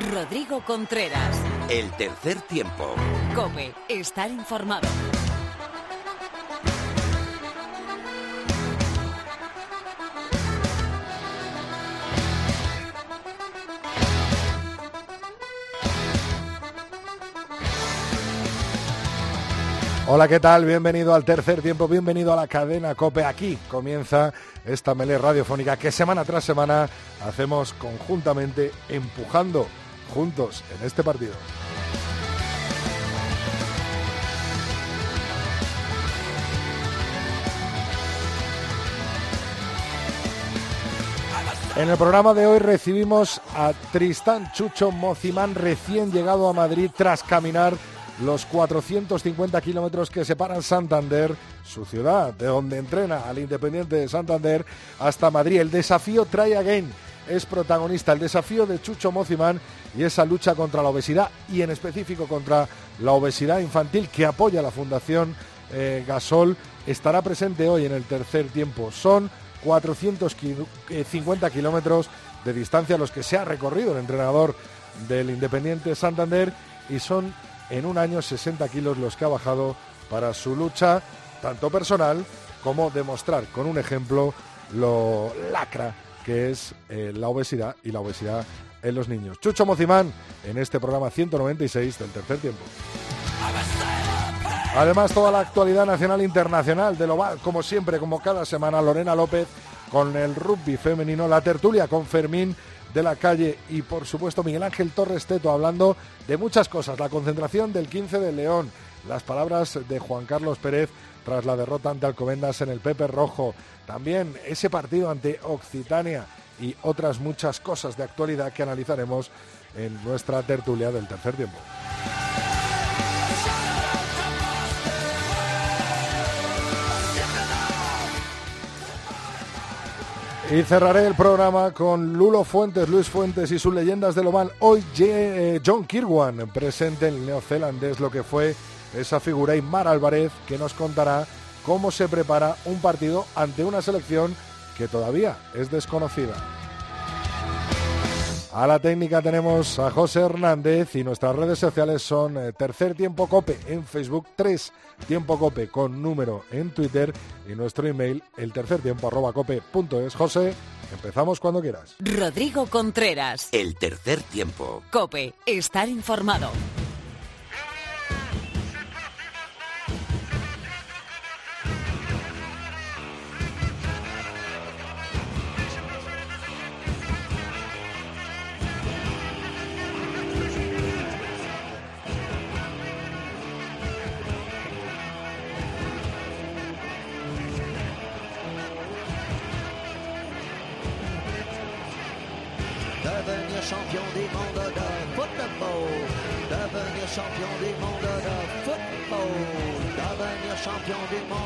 Rodrigo Contreras. El tercer tiempo. Cope, estar informado. Hola, ¿qué tal? Bienvenido al tercer tiempo, bienvenido a la cadena Cope. Aquí comienza esta melé radiofónica que semana tras semana hacemos conjuntamente, empujando juntos en este partido. En el programa de hoy recibimos a Tristán Chucho Mocimán, recién llegado a Madrid tras caminar los 450 kilómetros que separan Santander, su ciudad, de donde entrena al Independiente de Santander, hasta Madrid. El desafío Try Again es protagonista, el desafío de Chucho Mocimán y esa lucha contra la obesidad y en específico contra la obesidad infantil que apoya la Fundación eh, Gasol estará presente hoy en el tercer tiempo. Son 450 kilómetros de distancia los que se ha recorrido el entrenador del Independiente Santander y son en un año 60 kilos los que ha bajado para su lucha, tanto personal como demostrar con un ejemplo lo lacra que es eh, la obesidad y la obesidad en los niños. Chucho Mocimán en este programa 196 del tercer tiempo. Además, toda la actualidad nacional e internacional del oval, como siempre, como cada semana, Lorena López con el rugby femenino, la tertulia con Fermín de la calle y por supuesto Miguel Ángel Torres Teto hablando de muchas cosas, la concentración del 15 de León, las palabras de Juan Carlos Pérez tras la derrota ante Alcobendas en el Pepe Rojo, también ese partido ante Occitania y otras muchas cosas de actualidad que analizaremos en nuestra tertulia del tercer tiempo. Y cerraré el programa con Lulo Fuentes, Luis Fuentes y sus leyendas de lo mal. Hoy eh, John Kirwan presente el neozelandés lo que fue esa figura y Mar Álvarez que nos contará cómo se prepara un partido ante una selección que todavía es desconocida. A la técnica tenemos a José Hernández y nuestras redes sociales son eh, Tercer Tiempo Cope en Facebook, 3 Tiempo Cope con número en Twitter y nuestro email el tercer tiempo arroba cope punto es. José, empezamos cuando quieras. Rodrigo Contreras. El tercer tiempo. Cope, estar informado.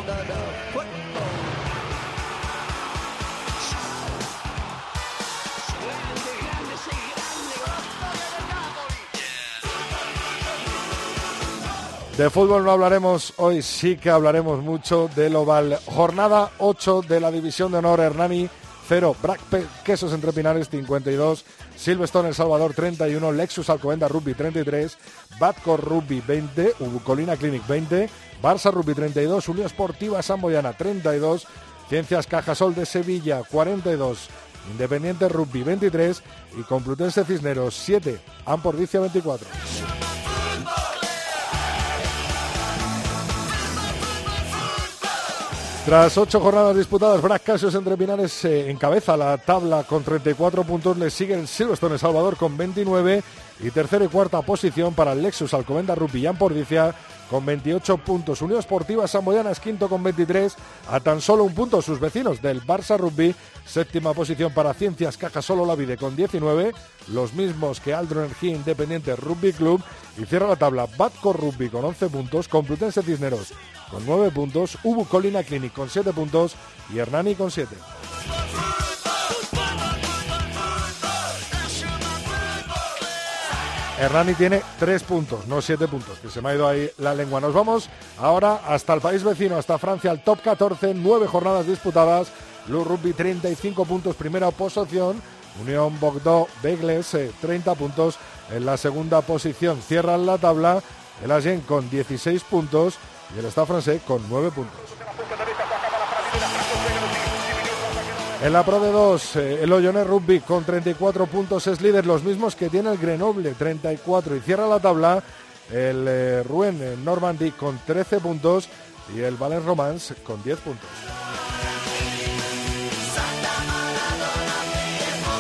De. De fútbol no hablaremos hoy, sí que hablaremos mucho del Oval. Jornada 8 de la División de Honor Hernani 0, Brac Quesos Entre Pinares 52, Silverstone El Salvador 31, Lexus Alcobendas Rugby 33, Batcor Rugby 20, Colina Clinic 20, Barça Rugby 32, Unión Esportiva Samboyana 32, Ciencias Cajasol de Sevilla 42, Independiente Rugby 23 y Complutense Cisneros 7, Ampordicia 24. Tras ocho jornadas disputadas, Brac Casios entre Pinares eh, encabeza la tabla con 34 puntos. Le sigue el Silverstone Salvador con 29 y tercera y cuarta posición para el Lexus Alcomenda Rupillán Pordicia con 28 puntos. Unión Esportiva Samboyana es quinto con 23, a tan solo un punto sus vecinos del Barça Rugby. Séptima posición para Ciencias Caja Solo La Vide con 19, los mismos que Aldro Energía Independiente Rugby Club. Y cierra la tabla Batco Rugby con 11 puntos, Complutense Cisneros con 9 puntos, Ubu Colina Clinic con 7 puntos y Hernani con 7. Hernani tiene 3 puntos, no 7 puntos, que se me ha ido ahí la lengua. Nos vamos ahora hasta el país vecino, hasta Francia, al top 14, 9 jornadas disputadas. Lou Rugby 35 puntos, primera posición. Unión Bogdó Begles 30 puntos en la segunda posición. Cierran la tabla el Agen con 16 puntos y el Stade francés con 9 puntos. En la Pro de 2, eh, el Oyonnax Rugby con 34 puntos es líder, los mismos que tiene el Grenoble, 34. Y cierra la tabla el eh, eh, Normandy con 13 puntos y el Valence Romance con 10 puntos.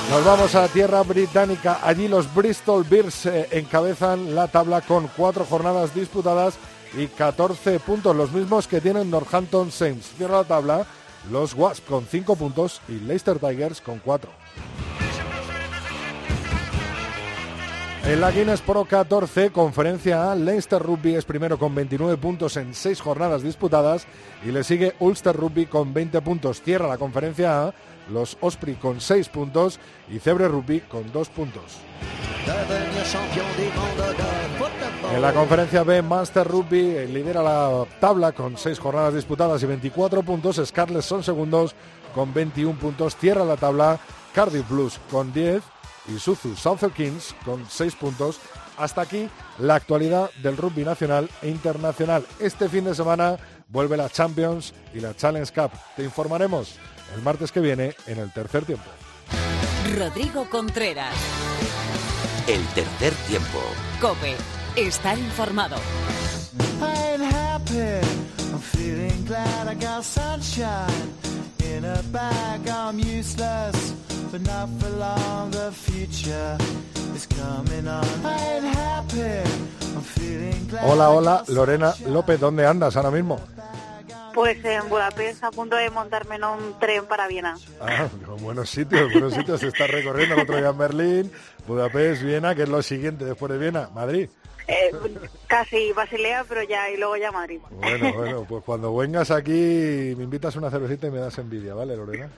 Nos vamos a tierra británica. Allí los Bristol Bears encabezan la tabla con cuatro jornadas disputadas y 14 puntos, los mismos que tienen Northampton Saints. Cierra la tabla los Wasps con 5 puntos y Leicester Tigers con 4. En la Guinness Pro 14, conferencia A, Leicester Rugby es primero con 29 puntos en 6 jornadas disputadas y le sigue Ulster Rugby con 20 puntos. Cierra la conferencia A, los Osprey con 6 puntos y Cebre Rugby con 2 puntos. En la conferencia B, Master Rugby lidera la tabla con 6 jornadas disputadas y 24 puntos. Scarlett son segundos con 21 puntos. Cierra la tabla Cardiff Blues con 10 y Suzu South Kings con 6 puntos. Hasta aquí la actualidad del rugby nacional e internacional. Este fin de semana vuelve la Champions y la Challenge Cup. Te informaremos el martes que viene en el tercer tiempo. Rodrigo Contreras. El tercer tiempo. Cope. Estar informado. Hola, hola, Lorena López, ¿dónde andas ahora mismo? Pues en Budapest, a punto de montarme en un tren para Viena. Ah, buenos sitios, buenos sitios. Se está recorriendo el otro día en Berlín, Budapest, Viena, que es lo siguiente después de Viena, Madrid. Eh, casi Basilea, pero ya, y luego ya Madrid. Bueno, bueno, pues cuando vengas aquí me invitas una cervecita y me das envidia, ¿vale, Lorena?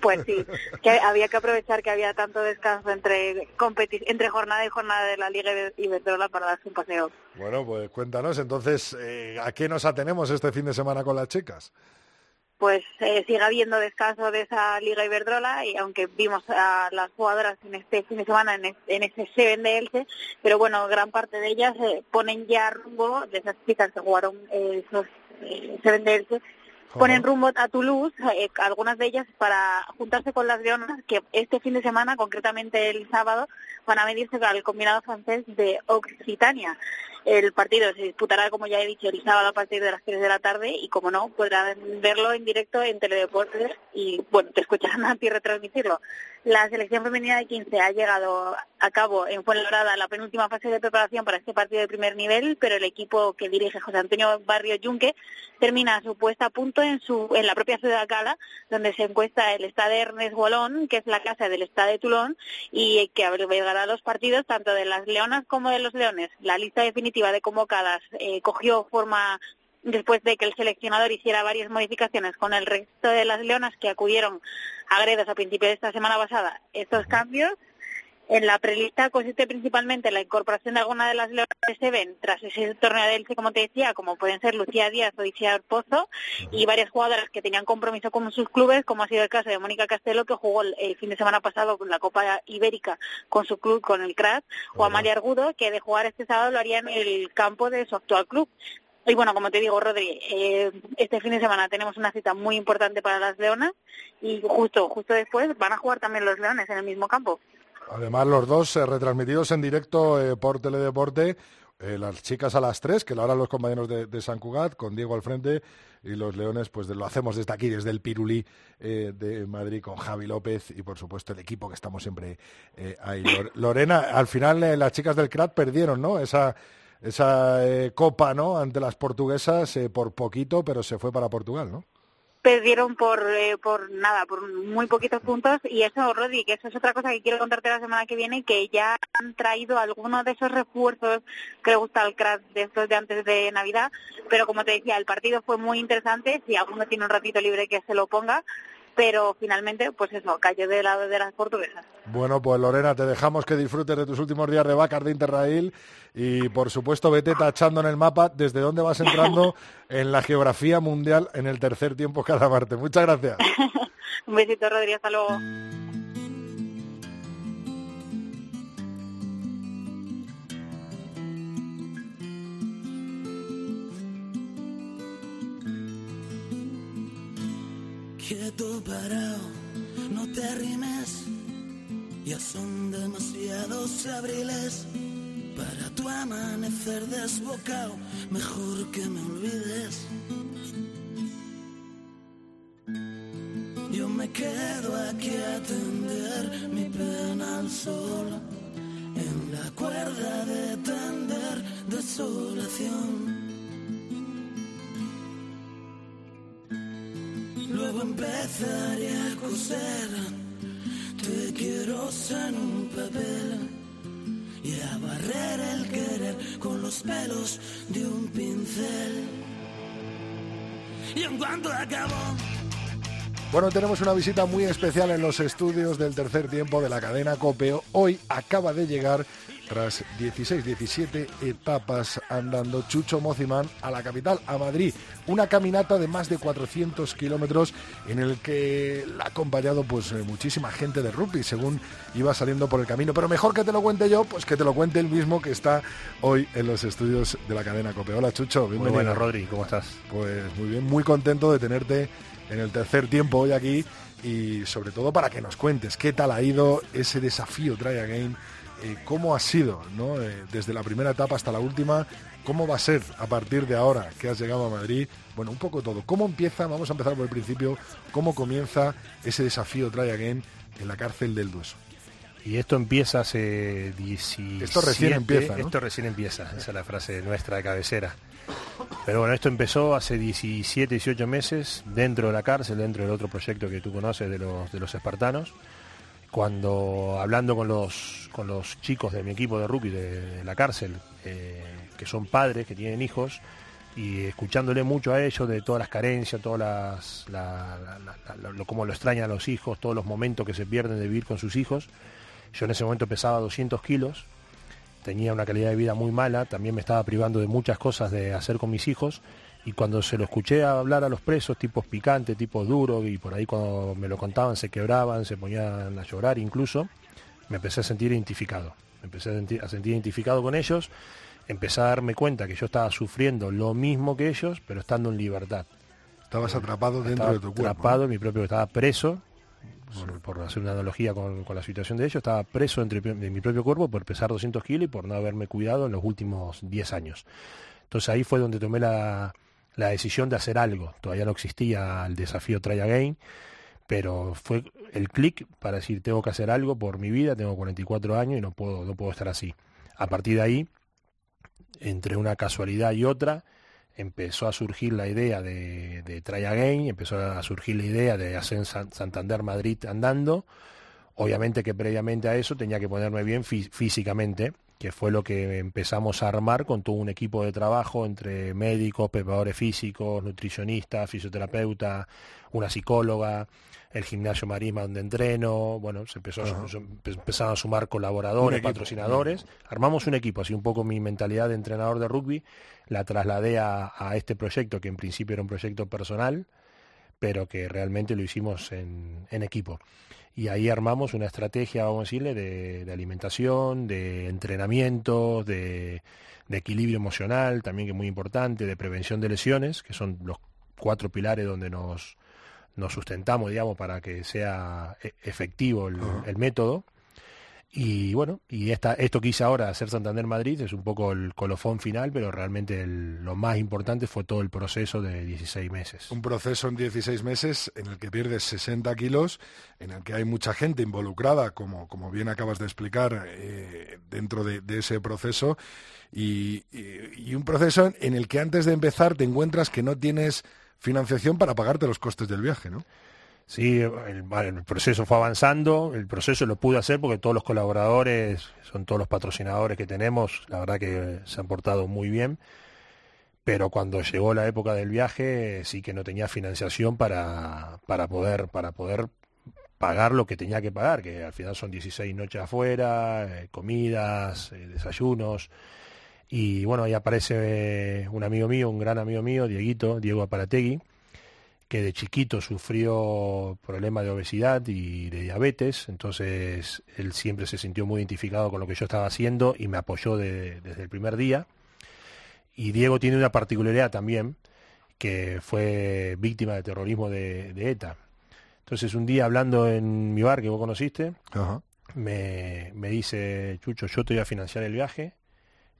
Pues sí, que había que aprovechar que había tanto descanso entre entre jornada y jornada de la Liga Iberdrola para darse un paseo. Bueno, pues cuéntanos, entonces, eh, ¿a qué nos atenemos este fin de semana con las chicas? Pues eh, sigue habiendo descanso de esa Liga Iberdrola y aunque vimos a las jugadoras en este fin de semana en, ese Seven de Elche, pero bueno, gran parte de ellas eh, ponen ya rumbo de esas chicas que jugaron eh, esos Seven de Elche ponen rumbo a Toulouse, eh, algunas de ellas para juntarse con las leonas que este fin de semana, concretamente el sábado, van a medirse al combinado francés de Occitania. El partido se disputará, como ya he dicho, el sábado a partir de las 3 de la tarde y, como no, podrán verlo en directo en Teledeportes y, bueno, te escucharán a ti retransmitirlo. La selección femenina de 15 ha llegado a cabo en Fuenlabrada la penúltima fase de preparación para este partido de primer nivel, pero el equipo que dirige José Antonio Barrio Yunque termina su puesta a punto en, su, en la propia ciudad de Cala, donde se encuesta el Estado Ernest Wallon, que es la casa del Estado de Toulon, y que albergará los partidos tanto de las leonas como de los leones. La lista definitiva de convocadas eh, cogió forma después de que el seleccionador hiciera varias modificaciones con el resto de las leonas que acudieron a Gredos a principios de esta semana pasada. Estos cambios en la prelista consiste principalmente en la incorporación de algunas de las leonas que se ven tras ese torneo de Elche, como te decía, como pueden ser Lucía Díaz o Isia Pozo, y varias jugadoras que tenían compromiso con sus clubes, como ha sido el caso de Mónica Castelo, que jugó el fin de semana pasado con la Copa Ibérica con su club, con el CRAS, o Amalia Argudo, que de jugar este sábado lo haría en el campo de su actual club. Y bueno, como te digo, Rodri, eh, este fin de semana tenemos una cita muy importante para las leonas y justo justo después van a jugar también los leones en el mismo campo. Además, los dos eh, retransmitidos en directo eh, por Teledeporte. Eh, las chicas a las tres, que lo harán los compañeros de, San Cugat, con Diego al frente, y los leones, pues lo hacemos desde aquí, desde el Pirulí de Madrid, con Javi López y, por supuesto, el equipo que estamos siempre ahí. Lorena, al final las chicas del CRAT perdieron, ¿no? Esa, esa copa, ¿no? Ante las portuguesas por poquito, pero se fue para Portugal, ¿no? Perdieron por eh, por nada, por muy poquitos puntos. Y eso, Rodi, que eso es otra cosa que quiero contarte la semana que viene, que ya han traído algunos de esos refuerzos que le gusta al crash de estos de antes de Navidad, pero como te decía, el partido fue muy interesante, si alguno tiene un ratito libre que se lo ponga, pero finalmente, pues eso, cayó del lado de las portuguesas. Bueno, pues Lorena, te dejamos que disfrutes de tus últimos días de Bacar de Interrail y por supuesto vete tachando en el mapa desde dónde vas entrando en la geografía mundial en el tercer tiempo cada martes. Muchas gracias. Un besito, Rodríguez, hasta luego. Quieto parado, no te arrimes. Ya son demasiados abriles para tu amanecer desbocado. Mejor que me olvides. Yo me quedo aquí a tender mi pena al sol en la cuerda de tender desolación. Luego empezaré a coser, te quiero en un papel y a barrer el querer con los pelos de un pincel. Y en cuanto acabó, Bueno, tenemos una visita muy especial en los estudios del tercer tiempo de la cadena Copeo. Hoy acaba de llegar, tras 16-17 etapas andando, Chucho Mocimán a la capital, a Madrid. Una caminata de más de 400 kilómetros en el que la ha acompañado pues eh, muchísima gente de rugby según iba saliendo por el camino. Pero mejor que te lo cuente yo, pues que te lo cuente el mismo que está hoy en los estudios de la cadena Copeo. Hola Chucho, Muy bienvenido. buenas, Rodri, ¿cómo estás? Pues muy bien, muy contento de tenerte en el tercer tiempo hoy aquí y sobre todo para que nos cuentes qué tal ha ido ese desafío Try Again, eh, cómo ha sido, ¿no? Eh, desde la primera etapa hasta la última, cómo va a ser a partir de ahora que has llegado a Madrid, bueno, un poco todo. ¿Cómo empieza? Vamos a empezar por el principio, ¿cómo comienza ese desafío Try Again en la cárcel del Dueso? Y esto empieza hace 17... Esto recién empieza, ¿no? Esto recién empieza, esa es la frase nuestra de cabecera. Pero bueno, esto empezó hace 17, 18 meses dentro de la cárcel, dentro del otro proyecto que tú conoces de los, de los espartanos. Cuando hablando con los, con los chicos de mi equipo de rugby de, la cárcel, eh, que son padres, que tienen hijos, y escuchándole mucho a ellos de todas las carencias, todas las, la, la- la- la- lo, cómo lo extrañan a los hijos, todos los momentos que se pierden de vivir con sus hijos. Yo en ese momento pesaba 200 kilos, tenía una calidad de vida muy mala, también me estaba privando de muchas cosas de hacer con mis hijos y cuando se lo escuché hablar a los presos, tipos picantes, tipos duros, y por ahí cuando me lo contaban se quebraban, se ponían a llorar incluso, me empecé a sentir identificado, me empecé a sentir, a sentir identificado con ellos, empecé a darme cuenta que yo estaba sufriendo lo mismo que ellos, pero estando en libertad. Estabas atrapado dentro Estaba de tu cuerpo. atrapado en mi propio, estaba preso, por, por hacer una analogía con, con la situación de ellos, estaba preso entre, de mi propio cuerpo por pesar 200 kilos y por no haberme cuidado en los últimos 10 años. Entonces ahí fue donde tomé la, la decisión de hacer algo. Todavía no existía el desafío Try Again, pero fue el clic para decir tengo que hacer algo por mi vida, tengo 44 años y no puedo, no puedo estar así. A partir de ahí, entre una casualidad y otra, empezó a surgir la idea de, de Try Again, empezó a surgir la idea de hacer San- Santander Madrid andando. Obviamente que previamente a eso tenía que ponerme bien fí- físicamente, que fue lo que empezamos a armar con todo un equipo de trabajo entre médicos, preparadores físicos, nutricionistas, fisioterapeuta, una psicóloga, el gimnasio Marisma donde entreno, bueno, se empezó a, Ajá. se empe- empezaron a sumar colaboradores, patrocinadores, armamos un equipo, así un poco mi mentalidad de entrenador de rugby, la trasladé a, a este proyecto que en principio era un proyecto personal, pero que realmente lo hicimos en, en equipo. Y ahí armamos una estrategia, vamos a decirle, de, de alimentación, de entrenamiento, de, de equilibrio emocional, también que es muy importante, de prevención de lesiones, que son los cuatro pilares donde nos, nos sustentamos, digamos, para que sea e- efectivo el, el método. Y bueno, y esta, esto que hice ahora, hacer Santander Madrid, es un poco el colofón final, pero realmente lo más importante fue todo el proceso de 16 meses. Un proceso en 16 meses en el que pierdes 60 kilos, en el que hay mucha gente involucrada, como, como bien acabas de explicar, eh, dentro de, ese proceso, y, y- y un proceso en el que antes de empezar te encuentras que no tienes financiación para pagarte los costes del viaje, ¿no? Sí, el, proceso fue avanzando, el proceso lo pude hacer porque todos los colaboradores, son todos los patrocinadores que tenemos, la verdad que se han portado muy bien, pero cuando llegó la época del viaje sí que no tenía financiación para, para, poder, para poder pagar lo que tenía que pagar, que al final son 16 noches afuera, eh, comidas, eh, desayunos, y bueno, ahí aparece eh, un amigo mío, un gran amigo mío, Dieguito, Diego Aparategui, que de chiquito sufrió problemas de obesidad y de diabetes, entonces él siempre se sintió muy identificado con lo que yo estaba haciendo y me apoyó de- desde el primer día. Y Diego tiene una particularidad también, que fue víctima de terrorismo de, de ETA. Entonces un día hablando en mi bar que vos conociste, Ajá. me, me dice, Chucho, yo te voy a financiar el viaje,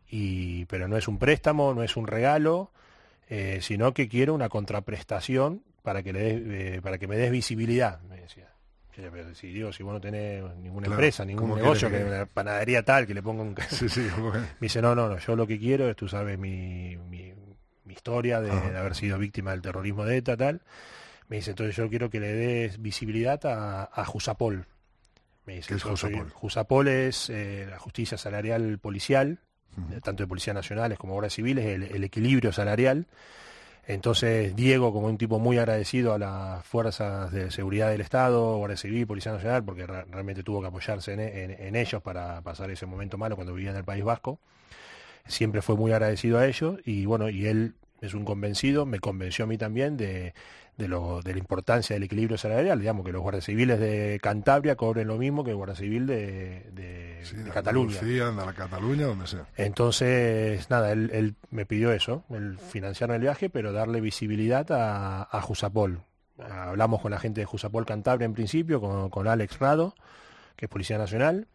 y, pero no es un préstamo, no es un regalo, eh, sino que quiero una contraprestación para que, le des, eh, para que me des visibilidad, me decía. Yo le pero si digo, si vos no tenés ninguna Claro, empresa, ningún ¿cómo negocio, que que- una panadería tal, que le ponga un... Sí, sí, Me dice, no, no, no, yo lo que quiero es, tú sabes, mi, mi, mi historia de, haber sido víctima del terrorismo de ETA, tal. Me dice, entonces yo quiero que le des visibilidad a, a Jusapol. Me dice, ¿Qué es Jusapol? Jusapol es eh, la justicia salarial policial, tanto de policías nacionales como guardias civiles, el, el equilibrio salarial. Entonces, Diego, como un tipo muy agradecido a las fuerzas de seguridad del Estado, Guardia Civil, Policía Nacional, porque re- realmente tuvo que apoyarse en, en- en ellos para pasar ese momento malo cuando vivía en el País Vasco, siempre fue muy agradecido a ellos y bueno, y él es un convencido, me convenció a mí también de, de, lo, de la importancia del equilibrio salarial, digamos, que los guardias civiles de Cantabria cobren lo mismo que el guardia civil de, de- sí, de de Cataluña. La donde sea. Entonces, nada, él, él me pidió eso, el financiarme el viaje, pero darle visibilidad a, a Jusapol. Hablamos con la gente de Jusapol Cantabria en principio, con, con Alex Rado, que es Policía Nacional,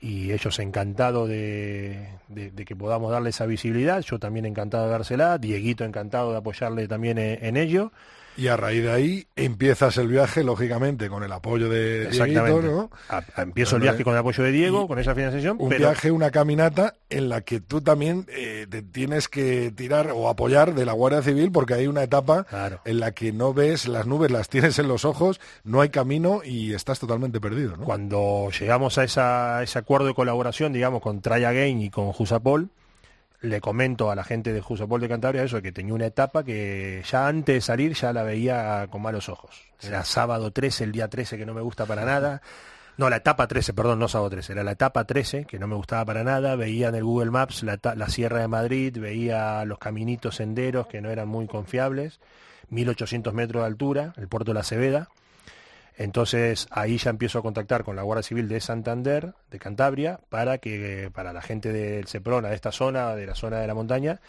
y ellos encantados de, de- de que podamos darle esa visibilidad, yo también encantado de dársela, Dieguito encantado de apoyarle también en, en ello. Y a raíz de ahí empiezas el viaje, lógicamente, con el apoyo de Dieguito. ¿no? A- a- empiezo el viaje con el apoyo de Diego, con esa financiación, Un pero viaje, una caminata en la que tú también eh, te tienes que tirar o apoyar de la Guardia Civil porque hay una etapa Claro. en la que no ves las nubes, las tienes en los ojos, no hay camino y estás totalmente perdido, ¿no? Cuando llegamos a, esa- ese acuerdo de colaboración, digamos, con Try Again y con Jusapol, le comento a la gente de Jusapol de Cantabria eso, que tenía una etapa que ya antes de salir ya la veía con malos ojos. Era sábado 13, el día 13 que no me gusta para nada. No, la etapa 13, perdón, no sábado 13, era la etapa 13 que no me gustaba para nada. Veía en el Google Maps la, la Sierra de Madrid, veía los caminitos senderos que no eran muy confiables, 1800 metros de altura, el puerto de la Cebeda. Entonces ahí ya empiezo a contactar con la Guardia Civil de Santander, de Cantabria, para que para la gente del Seprona, de esta zona, de la zona de la montaña,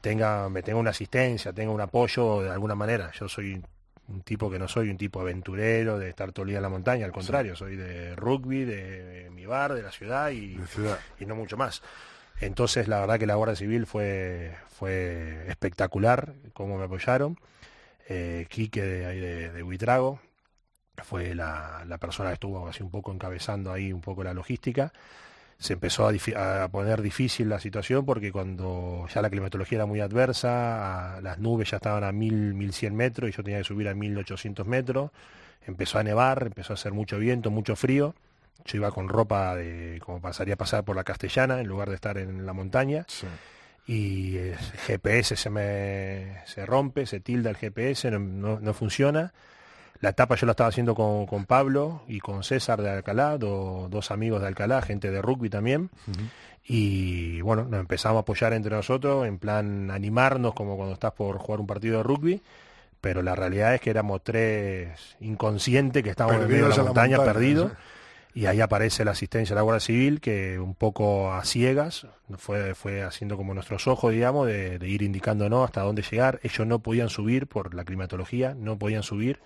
tenga, me tenga una asistencia, tenga un apoyo de alguna manera. Yo soy un tipo que no soy un tipo aventurero de estar todo el día en la montaña, al contrario, soy de rugby, de, mi bar, de la ciudad y, De ciudad. y no mucho más. Entonces la verdad que la Guardia Civil fue, fue espectacular, cómo me apoyaron. Eh, Quique de, de, de Buitrago, fue la, la persona que estuvo así un poco encabezando ahí un poco la logística. Se empezó a, poner difícil la situación porque cuando ya la climatología era muy adversa, a- las nubes ya estaban a 1000, 1100 metros y yo tenía que subir a 1800 metros, empezó a nevar, empezó a hacer mucho viento, mucho frío. Yo iba con ropa de como pasaría a pasar por la castellana en lugar de estar en la montaña Sí. y el GPS se me se rompe, se tilda el GPS, no, no- no funciona. La etapa yo la estaba haciendo con, con Pablo y con César de Alcalá, do- dos amigos de Alcalá, gente de rugby también. Y bueno, nos empezamos a apoyar entre nosotros, en plan animarnos como cuando estás por jugar un partido de rugby. Pero la realidad es que éramos tres inconscientes que estábamos en medio de Perdidos la montaña, perdidos. Y ahí aparece la asistencia de la Guardia Civil, que un poco a ciegas fue, fue haciendo como nuestros ojos, digamos, de, de ir indicándonos hasta dónde llegar. Ellos no podían subir por la climatología, no podían subir.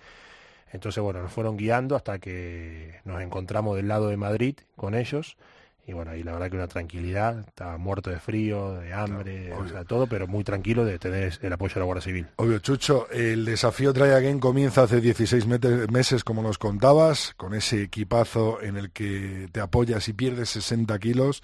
Entonces, bueno, nos fueron guiando hasta que nos encontramos del lado de Madrid con ellos. Y bueno, ahí la verdad que una tranquilidad, estaba muerto de frío, de hambre, Claro, o sea, todo, pero muy tranquilo de tener el apoyo de la Guardia Civil. Obvio, Chucho, el desafío Try Again comienza hace 16 mete- meses, como nos contabas, con ese equipazo en el que te apoyas y pierdes 60 kilos.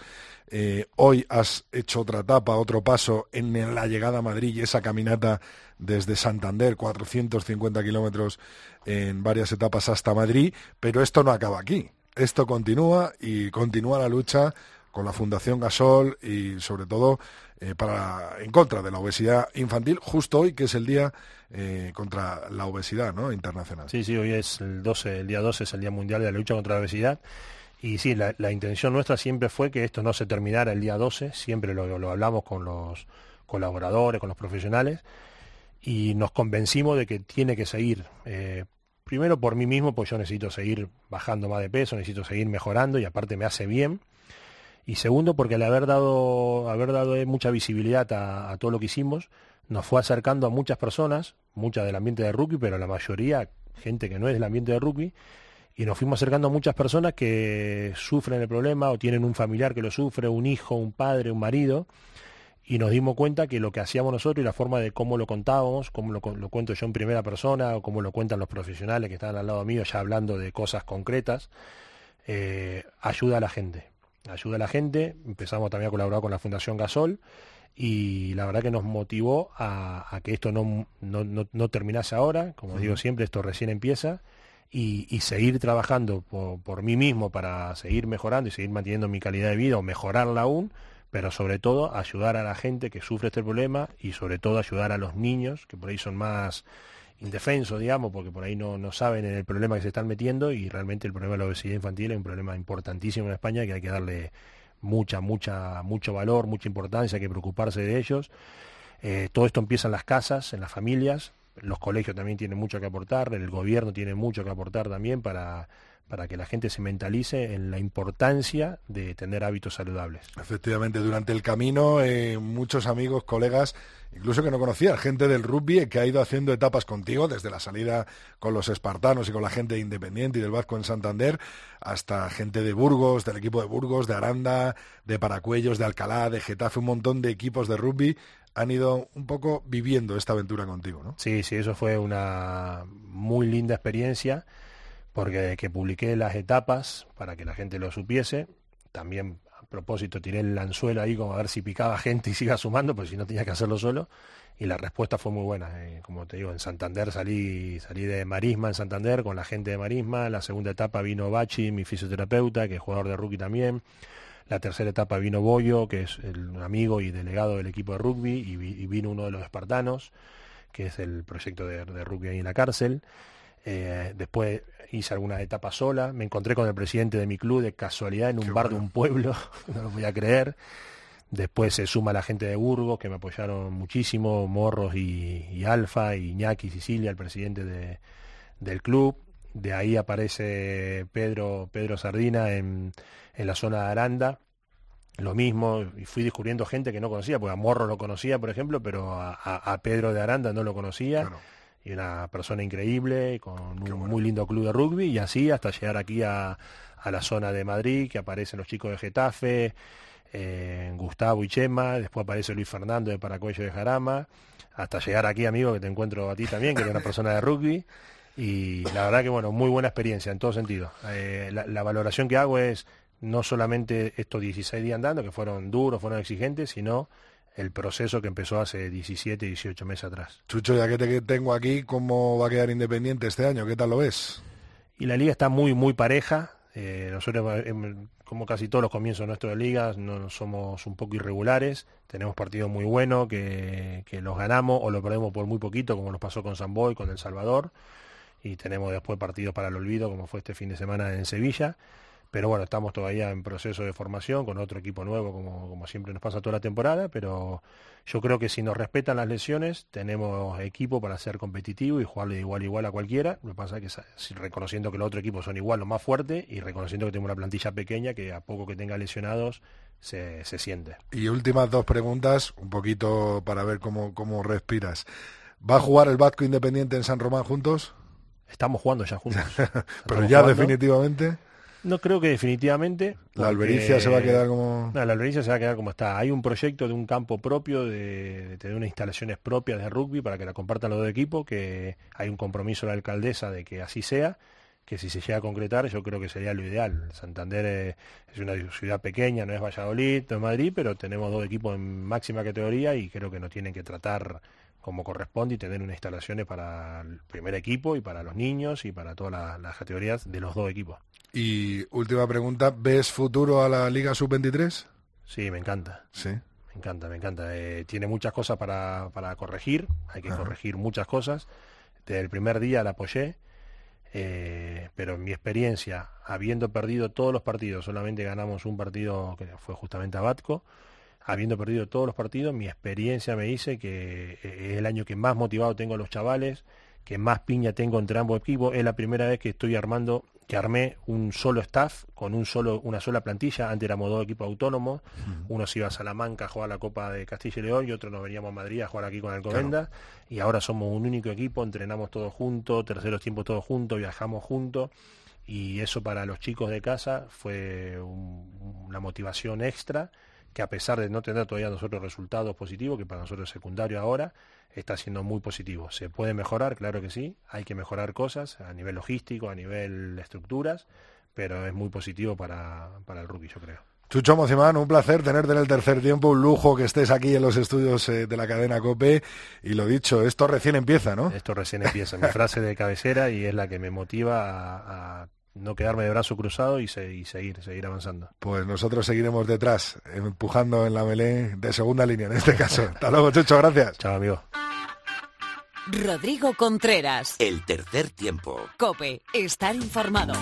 Eh, hoy has hecho otra etapa, otro paso en la llegada a Madrid y esa caminata desde Santander, 450 kilómetros en varias etapas hasta Madrid, pero esto no acaba aquí. Esto continúa y continúa la lucha con la Fundación Gasol y sobre todo eh, para en contra de la obesidad infantil, justo hoy que es el día eh, contra la obesidad ¿no? internacional. Sí, sí, hoy es el 12, el día 12 es el Día Mundial de la Lucha contra la Obesidad. Y sí, la, intención nuestra siempre fue que esto no se terminara el día 12, siempre lo, lo hablamos con los colaboradores, con los profesionales, y nos convencimos de que tiene que seguir. Eh, primero por mí mismo, pues yo necesito seguir bajando más de peso, necesito seguir mejorando y aparte me hace bien. Y segundo, porque al haber dado, haber dado mucha visibilidad a todo lo que hicimos, nos fue acercando a muchas personas, muchas del ambiente de rugby, pero la mayoría gente que no es del ambiente de rugby, y nos fuimos acercando a muchas personas que sufren el problema o tienen un familiar que lo sufre, un hijo, un padre, un marido, y nos dimos cuenta que lo que hacíamos nosotros y la forma de cómo lo contábamos, cómo lo, lo cuento yo en primera persona o cómo lo cuentan los profesionales que están al lado mío ya hablando de cosas concretas, eh, ayuda a la gente. Ayuda a la gente, empezamos también a colaborar con la Fundación Gasol y la verdad que nos motivó a, a que esto no, no, no, no terminase ahora, como digo siempre, esto recién empieza y, y seguir trabajando por, por mí mismo para seguir mejorando y seguir manteniendo mi calidad de vida o mejorarla aún, pero sobre todo ayudar a la gente que sufre este problema y sobre todo ayudar a los niños, que por ahí son más indefensos, digamos, porque por ahí no, no saben en el problema que se están metiendo y realmente el problema de la obesidad infantil es un problema importantísimo en España que hay que darle mucha, mucha, mucho valor, mucha importancia, hay que preocuparse de ellos. Eh, todo esto empieza en las casas, en las familias, los colegios también tienen mucho que aportar, el gobierno tiene mucho que aportar también para, para que la gente se mentalice en la importancia de tener hábitos saludables. Efectivamente, durante el camino, eh, muchos amigos, colegas, incluso que no conocía, gente del rugby que ha ido haciendo etapas contigo, desde la salida con los espartanos y con la gente de Independiente y del Vasco en Santander, hasta gente de Burgos, del equipo de Burgos, de Aranda, de Paracuellos, de Alcalá, de Getafe, un montón de equipos de rugby han ido un poco viviendo esta aventura contigo, ¿no? Sí, sí, eso fue una muy linda experiencia, porque que publiqué las etapas para que la gente lo supiese, también a propósito tiré el anzuelo ahí como a ver si picaba gente y siga sumando, pues si no tenía que hacerlo solo, y la respuesta fue muy buena. Eh, como te digo, en Santander salí, salí de Marisma en Santander con la gente de Marisma, la segunda etapa vino Bachi, mi fisioterapeuta, que es jugador de rugby también, la tercera etapa vino Bollo, que es el amigo y delegado del equipo de rugby, y vino uno de los espartanos, que es el proyecto de, de rugby ahí en la cárcel. Eh, después hice algunas etapas sola, me encontré con el presidente de mi club de casualidad en un Qué bar de un pueblo, no lo voy a creer. Después se suma la gente de Burgos, que me apoyaron muchísimo, Morros y, y Alfa, y Iñaki Sicilia, el presidente de- del club. De ahí aparece Pedro, Pedro Sardina en, en la zona de Aranda. Lo mismo, y fui descubriendo gente que no conocía, porque a Morro lo conocía, por ejemplo, pero a, a- a Pedro de Aranda no lo conocía. Claro. Y una persona increíble, con un bueno. muy lindo club de rugby, y así hasta llegar aquí a, a la zona de Madrid, que aparecen los chicos de Getafe, eh, Gustavo y Chema, después aparece Luis Fernando de Paracuello de Jarama, hasta llegar aquí, amigo, que te encuentro a ti también, que eres una persona de rugby. Y la verdad que, bueno, muy buena experiencia en todo sentido. Eh, la, la valoración que hago es no solamente estos 16 días andando, que fueron duros, fueron exigentes, sino el proceso que empezó hace 17, 18 meses atrás. Chucho, ya que te tengo aquí, ¿cómo va a quedar Independiente este año? ¿Qué tal lo ves? Y la liga está muy, muy pareja. Eh, nosotros, em, como casi todos los comienzos nuestros de ligas, no somos un poco irregulares. Tenemos partidos muy buenos que, que los ganamos o los perdemos por muy poquito, como nos pasó con San Boy, con El Salvador. Y tenemos después partidos para el olvido, como fue este fin de semana en Sevilla. Pero bueno, estamos todavía en proceso de formación con otro equipo nuevo, como, como siempre nos pasa toda la temporada, pero yo creo que si nos respetan las lesiones, tenemos equipo para ser competitivo y jugarle de igual a igual a cualquiera. Lo que pasa es que reconociendo que los otros equipos son igual o más fuertes y reconociendo que tenemos una plantilla pequeña que a poco que tenga lesionados se, se siente. Y últimas dos preguntas, un poquito para ver cómo, cómo respiras. ¿Va a jugar el Vasco Independiente en San Román juntos? Estamos jugando ya juntos. Pero ya jugando. definitivamente. No creo que definitivamente. La albericia se va a quedar como... No, la Albericia se va a quedar como está. Hay un proyecto de un campo propio, de, de tener unas instalaciones propias de rugby para que la compartan los dos equipos, que hay un compromiso de la alcaldesa de que así sea, que si se llega a concretar yo creo que sería lo ideal. Santander eh, es una ciudad pequeña, no es Valladolid, no es Madrid, pero tenemos dos equipos en máxima categoría y creo que nos tienen que tratar como corresponde y tener unas instalaciones para el primer equipo y para los niños y para todas la- las categorías de los dos equipos. Y última pregunta, ¿ves futuro a la Liga Sub-23? Sí, me encanta. Sí. Me encanta, me encanta. Eh, tiene muchas cosas para, para corregir, hay que Ajá. corregir muchas cosas. Desde el primer día la apoyé, eh, pero en mi experiencia, habiendo perdido todos los partidos, solamente ganamos un partido que fue justamente a Batco, habiendo perdido todos los partidos, mi experiencia me dice que eh, es el año que más motivado tengo a los chavales, que más piña tengo entre ambos equipos. Es la primera vez que estoy armando que armé un solo staff con un solo, una sola plantilla. Antes éramos dos equipos autónomos. Uno se iba a Salamanca a jugar la Copa de Castilla y León y otro nos veníamos a Madrid a jugar aquí con el Covenda. Y ahora somos un único equipo, entrenamos todos juntos, terceros tiempos todos juntos, viajamos juntos. Y eso para los chicos de casa fue un- una motivación extra que a pesar de no tener todavía nosotros resultados positivos, que para nosotros es secundario ahora, está siendo muy positivo. Se puede mejorar, claro que sí, hay que mejorar cosas a nivel logístico, a nivel estructuras, pero es muy positivo para, para el rugby, yo creo. Chucho Mocimán, un placer tenerte en el tercer tiempo, un lujo que estés aquí en los estudios eh, de la cadena COPE y lo dicho, esto recién empieza, ¿no? Esto recién empieza, mi frase de cabecera y es la que me motiva a, a no quedarme de brazo cruzado y, se- y seguir, seguir avanzando. Pues nosotros seguiremos detrás, empujando en la melé de segunda línea en este caso. Hasta luego, Chucho, gracias. Chao, amigo. Rodrigo Contreras. El tercer tiempo. Cope, estar informado.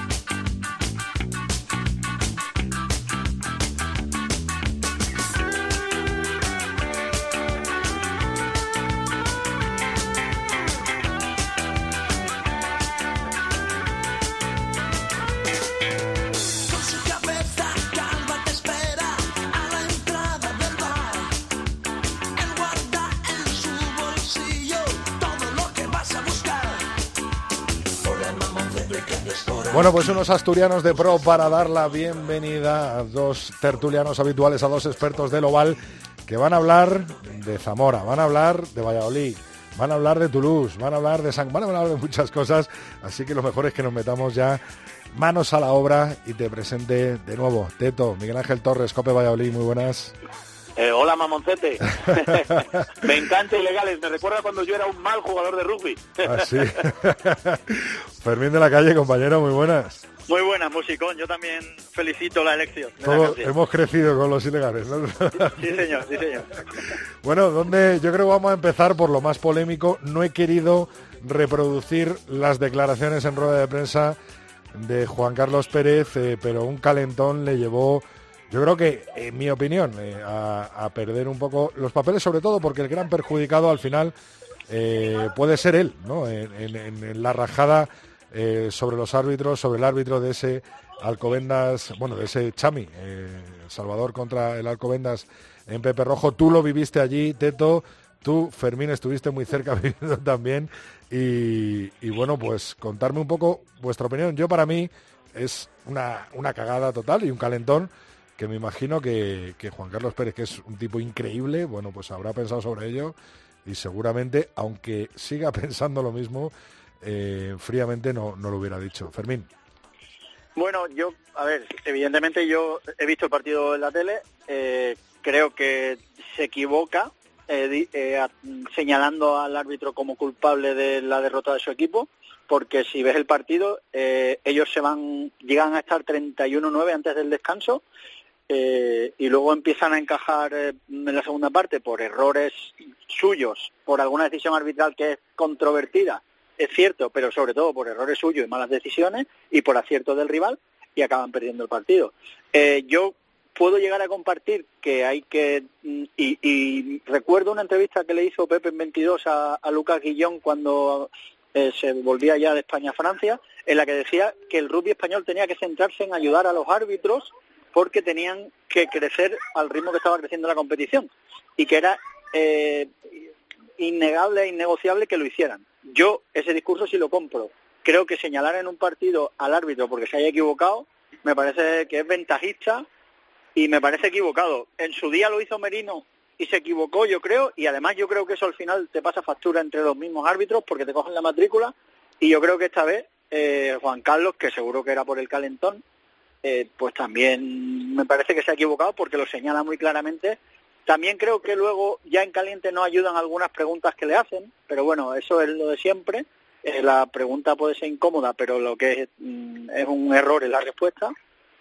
Bueno, pues unos asturianos de pro para dar la bienvenida a dos tertulianos habituales, a dos expertos del Oval, que van a hablar de Zamora, van a hablar de Valladolid, van a hablar de Toulouse, van a hablar de San... van a hablar de muchas cosas, así que lo mejor es que nos metamos ya manos a la obra y te presente de nuevo Teto, Miguel Ángel Torres, Cope Valladolid, muy buenas. Eh, hola, mamoncete. me encanta ilegales. Me recuerda cuando yo era un mal jugador de rugby. Así. Fermín de la calle, compañero, muy buenas. Muy buena, musicón. Yo también felicito la elección. la Todos hemos crecido con los ilegales, ¿no? Sí, señor, sí, señor. Bueno, donde yo creo que vamos a empezar por lo más polémico. No he querido reproducir las declaraciones en rueda de prensa de Juan Carlos Pérez, eh, pero un calentón le llevó, yo creo que, en mi opinión, eh, a, perder un poco los papeles, sobre todo porque el gran perjudicado al final eh, puede ser él, ¿no? En, la rajada eh, sobre los árbitros, sobre el árbitro de ese Alcobendas, bueno, de ese Chami, Salvador contra el Alcobendas en Pepe Rojo. Tú lo viviste allí, Teto. Tú, Fermín, estuviste muy cerca viviendo también. Y, y bueno, pues contarme un poco vuestra opinión. Yo para mí es una, una cagada total y un calentón que me imagino que, Juan Carlos Pérez, que es un tipo increíble, bueno, pues habrá pensado sobre ello y seguramente, aunque siga pensando lo mismo, eh, fríamente no, no lo hubiera dicho. Fermín. Bueno, yo, a ver, evidentemente yo he visto el partido en la tele. eh, creo que se equivoca eh, señalando al árbitro como culpable de la derrota de su equipo. Porque si ves el partido, ellos se van, llegan a estar 31-9 antes del descanso eh, y luego empiezan a encajar eh, en la segunda parte por errores suyos, por alguna decisión arbitral que es controvertida, es cierto, pero sobre todo por errores suyos y malas decisiones y por acierto del rival y acaban perdiendo el partido. Eh, yo puedo llegar a compartir que hay que mm, y, y recuerdo una entrevista que le hizo Pepe en 22 a, a Lucas Guillón cuando eh, se volvía ya de España a Francia, en la que decía que el rugby español tenía que centrarse en ayudar a los árbitros porque tenían que crecer al ritmo que estaba creciendo la competición y que era eh, innegable e innegociable que lo hicieran. Yo ese discurso sí lo compro. Creo que señalar en un partido al árbitro porque se haya equivocado me parece que es ventajista y me parece equivocado. En su día lo hizo Merino y se equivocó, yo creo, y además yo creo que eso al final te pasa factura entre los mismos árbitros porque te cogen la matrícula y yo creo que esta vez eh, Juan Carlos, que seguro que era por el calentón, eh, pues también me parece que se ha equivocado porque lo señala muy claramente. También creo que luego ya en caliente no ayudan algunas preguntas que le hacen, pero bueno, eso es lo de siempre. Eh, la pregunta puede ser incómoda, pero lo que es, mm, es un error en la respuesta.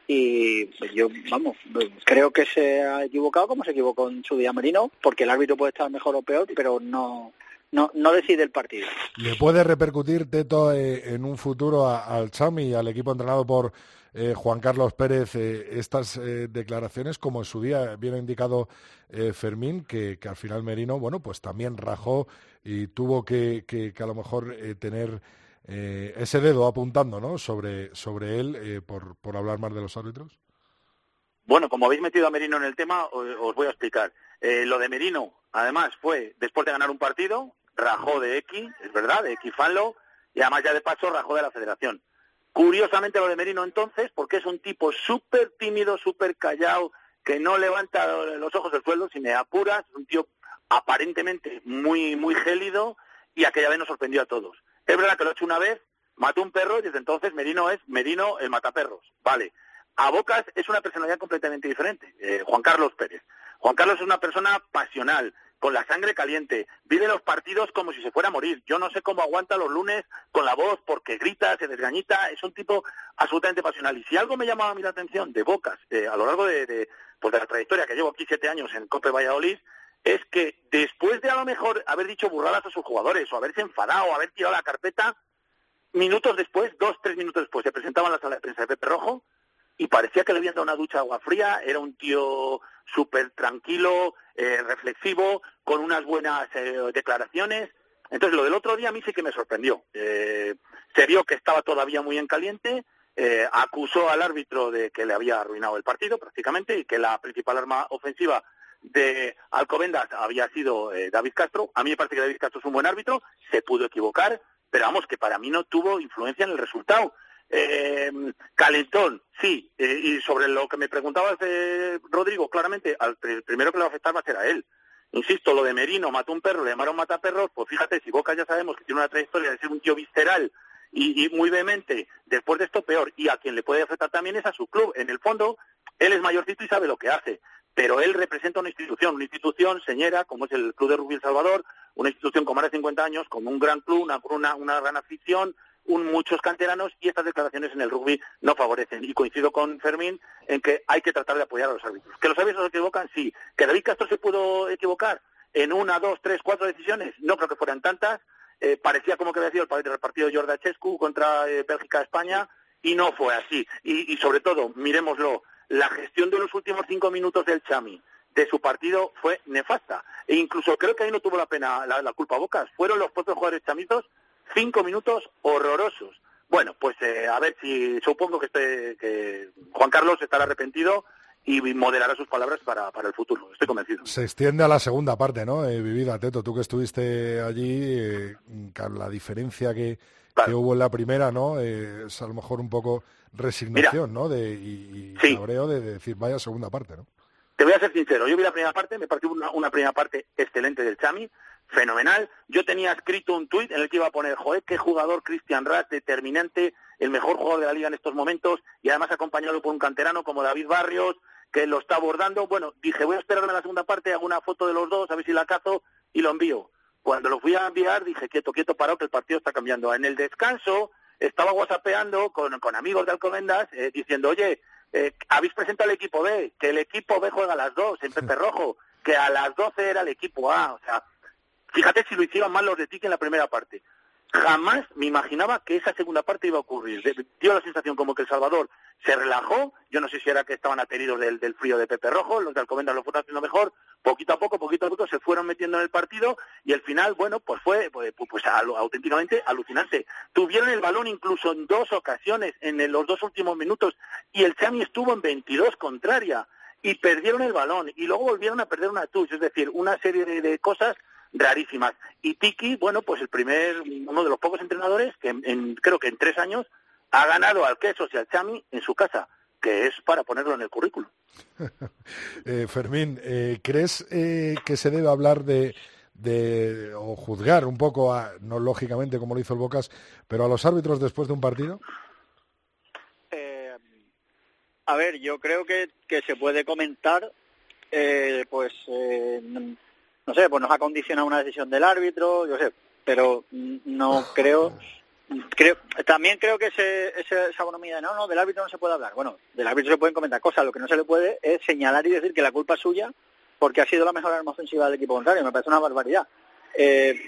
Y pues yo, vamos, creo que se ha equivocado como se equivocó en su día Merino, porque el árbitro puede estar mejor o peor, pero no no, no decide el partido. ¿Le puede repercutir, Teto, eh, en un futuro al Chami y al equipo entrenado por eh, Juan Carlos Pérez eh, estas eh, declaraciones, como en su día bien ha indicado Fermín, que, al final Merino, bueno, pues también rajó y tuvo que, a lo mejor tener ese dedo apuntando, ¿no?, sobre, él por, hablar más de los árbitros? Bueno, como habéis metido a Merino en el tema, os voy a explicar. Lo de Merino, además, fue después de ganar un partido, rajó de X, es verdad, de X Fanlo, y además ya de paso rajó de la federación. Curiosamente lo de Merino entonces, porque es un tipo súper tímido, súper callado, que no levanta los ojos del suelo, si me apuras, un tío aparentemente muy, muy gélido, y aquella vez nos sorprendió a todos. Es verdad que lo ha hecho una vez, mató un perro, y desde entonces Merino es Merino el mataperros, vale. A Bocas es una personalidad completamente diferente, eh, Juan Carlos Pérez. Juan Carlos es una persona pasional, con la sangre caliente, vive los partidos como si se fuera a morir. Yo no sé cómo aguanta los lunes con la voz, porque grita, se desgañita, es un tipo absolutamente pasional. Y si algo me llamaba a mí la atención de Bocas eh, a lo largo de, pues de la trayectoria que llevo aquí siete años en Cope Valladolid, es que después de a lo mejor haber dicho burradas a sus jugadores, o haberse enfadado, o haber tirado la carpeta, minutos después, dos, tres minutos después, se presentaba en la sala de prensa de Pepe Rojo y parecía que le habían dado una ducha agua fría, era un tío súper tranquilo, eh, reflexivo, con unas buenas eh, declaraciones. Entonces, lo del otro día a mí sí que me sorprendió. Eh, se vio que estaba todavía muy en caliente, eh, acusó al árbitro de que le había arruinado el partido prácticamente y que la principal arma ofensiva de Alcobendas había sido eh, David Castro. A mí me parece que David Castro es un buen árbitro, se pudo equivocar, pero vamos, que para mí no tuvo influencia en el resultado. Eh, calentón, sí, eh, y sobre lo que me preguntabas, eh, Rodrigo, claramente, al primero que le va a afectar va a ser a él. Insisto, lo de Merino, mató un perro, le llamaron mataperros, pues fíjate, si Boca ya sabemos que tiene una trayectoria de ser un tío visceral y, muy vehemente, después de esto peor, y a quien le puede afectar también es a su club. En el fondo, él es mayorcito y sabe lo que hace, pero él representa una institución, una institución señera, como es el Club de Rugby El Salvador, una institución con más de 50 años, con un gran club, una gran afición, un, muchos canteranos y estas declaraciones en el rugby no favorecen. Y coincido con Fermín en que hay que tratar de apoyar a los árbitros. ¿Que los árbitros se equivocan? Sí. ¿Que David Castro se pudo equivocar en una, dos, tres, cuatro decisiones? No creo que fueran tantas. Eh, parecía como que había sido el partido, el partido de Jorda Chescu contra eh, Bélgica-España y no fue así. Y, y sobre todo, miremoslo, la gestión de los últimos cinco minutos del Chami de su partido fue nefasta. E incluso creo que ahí no tuvo la pena la, la culpa Bocas. Fueron los propios jugadores chamizos cinco minutos horrorosos. Bueno, pues eh, a ver si supongo que, este, que Juan Carlos estará arrepentido y moderará sus palabras para, para el futuro. Estoy convencido. Se extiende a la segunda parte, ¿no? Eh, vivida, Teto, tú que estuviste allí, eh, la diferencia que, claro. que, hubo en la primera, ¿no? Eh, es a lo mejor un poco resignación, Mira, ¿no? De, y, y sí. cabreo de, de decir, vaya segunda parte, ¿no? Te voy a ser sincero, yo vi la primera parte, me pareció una, una primera parte excelente del Chami, fenomenal. Yo tenía escrito un tuit en el que iba a poner, joder, qué jugador Cristian Rat, determinante, el mejor jugador de la liga en estos momentos, y además acompañado por un canterano como David Barrios, que lo está abordando. Bueno, dije, voy a esperarme a la segunda parte, hago una foto de los dos, a ver si la cazo, y lo envío. Cuando lo fui a enviar, dije, quieto, quieto, parado, que el partido está cambiando. En el descanso, estaba whatsappeando con, con amigos de Alcobendas, eh, diciendo, oye, eh, habéis presentado el equipo B, que el equipo B juega a las dos en Pepe Rojo, que a las 12 era el equipo A, o sea, fíjate si lo hicieron mal los de Tiki en la primera parte. Jamás me imaginaba que esa segunda parte iba a ocurrir. Dio la sensación como que El Salvador se relajó. Yo no sé si era que estaban ateridos del, del frío de Pepe Rojo. Los de Alcobendas lo fueron haciendo mejor. Poquito a poco, poquito a poco se fueron metiendo en el partido y el final, bueno, pues fue pues, pues auténticamente alucinante. Tuvieron el balón incluso en dos ocasiones en los dos últimos minutos y el Chami estuvo en 22 contraria y perdieron el balón y luego volvieron a perder una touch. Es decir, una serie de cosas rarísimas. Y Tiki, bueno, pues el primer, uno de los pocos entrenadores que en, en, creo que en tres años ha ganado al Quesos y al Chami en su casa, que es para ponerlo en el currículum. eh, Fermín, eh, ¿crees eh, que se debe hablar de, de, o juzgar un poco, a, no lógicamente como lo hizo el Bocas, pero a los árbitros después de un partido? Eh, a ver, yo creo que, que se puede comentar, eh, pues, eh, no sé, pues nos ha condicionado una decisión del árbitro, yo sé, pero no creo, creo también creo que ese, ese, esa economía de no, no, del árbitro no se puede hablar. Bueno, del árbitro se pueden comentar cosas, lo que no se le puede es señalar y decir que la culpa es suya porque ha sido la mejor arma ofensiva del equipo contrario, me parece una barbaridad. Eh,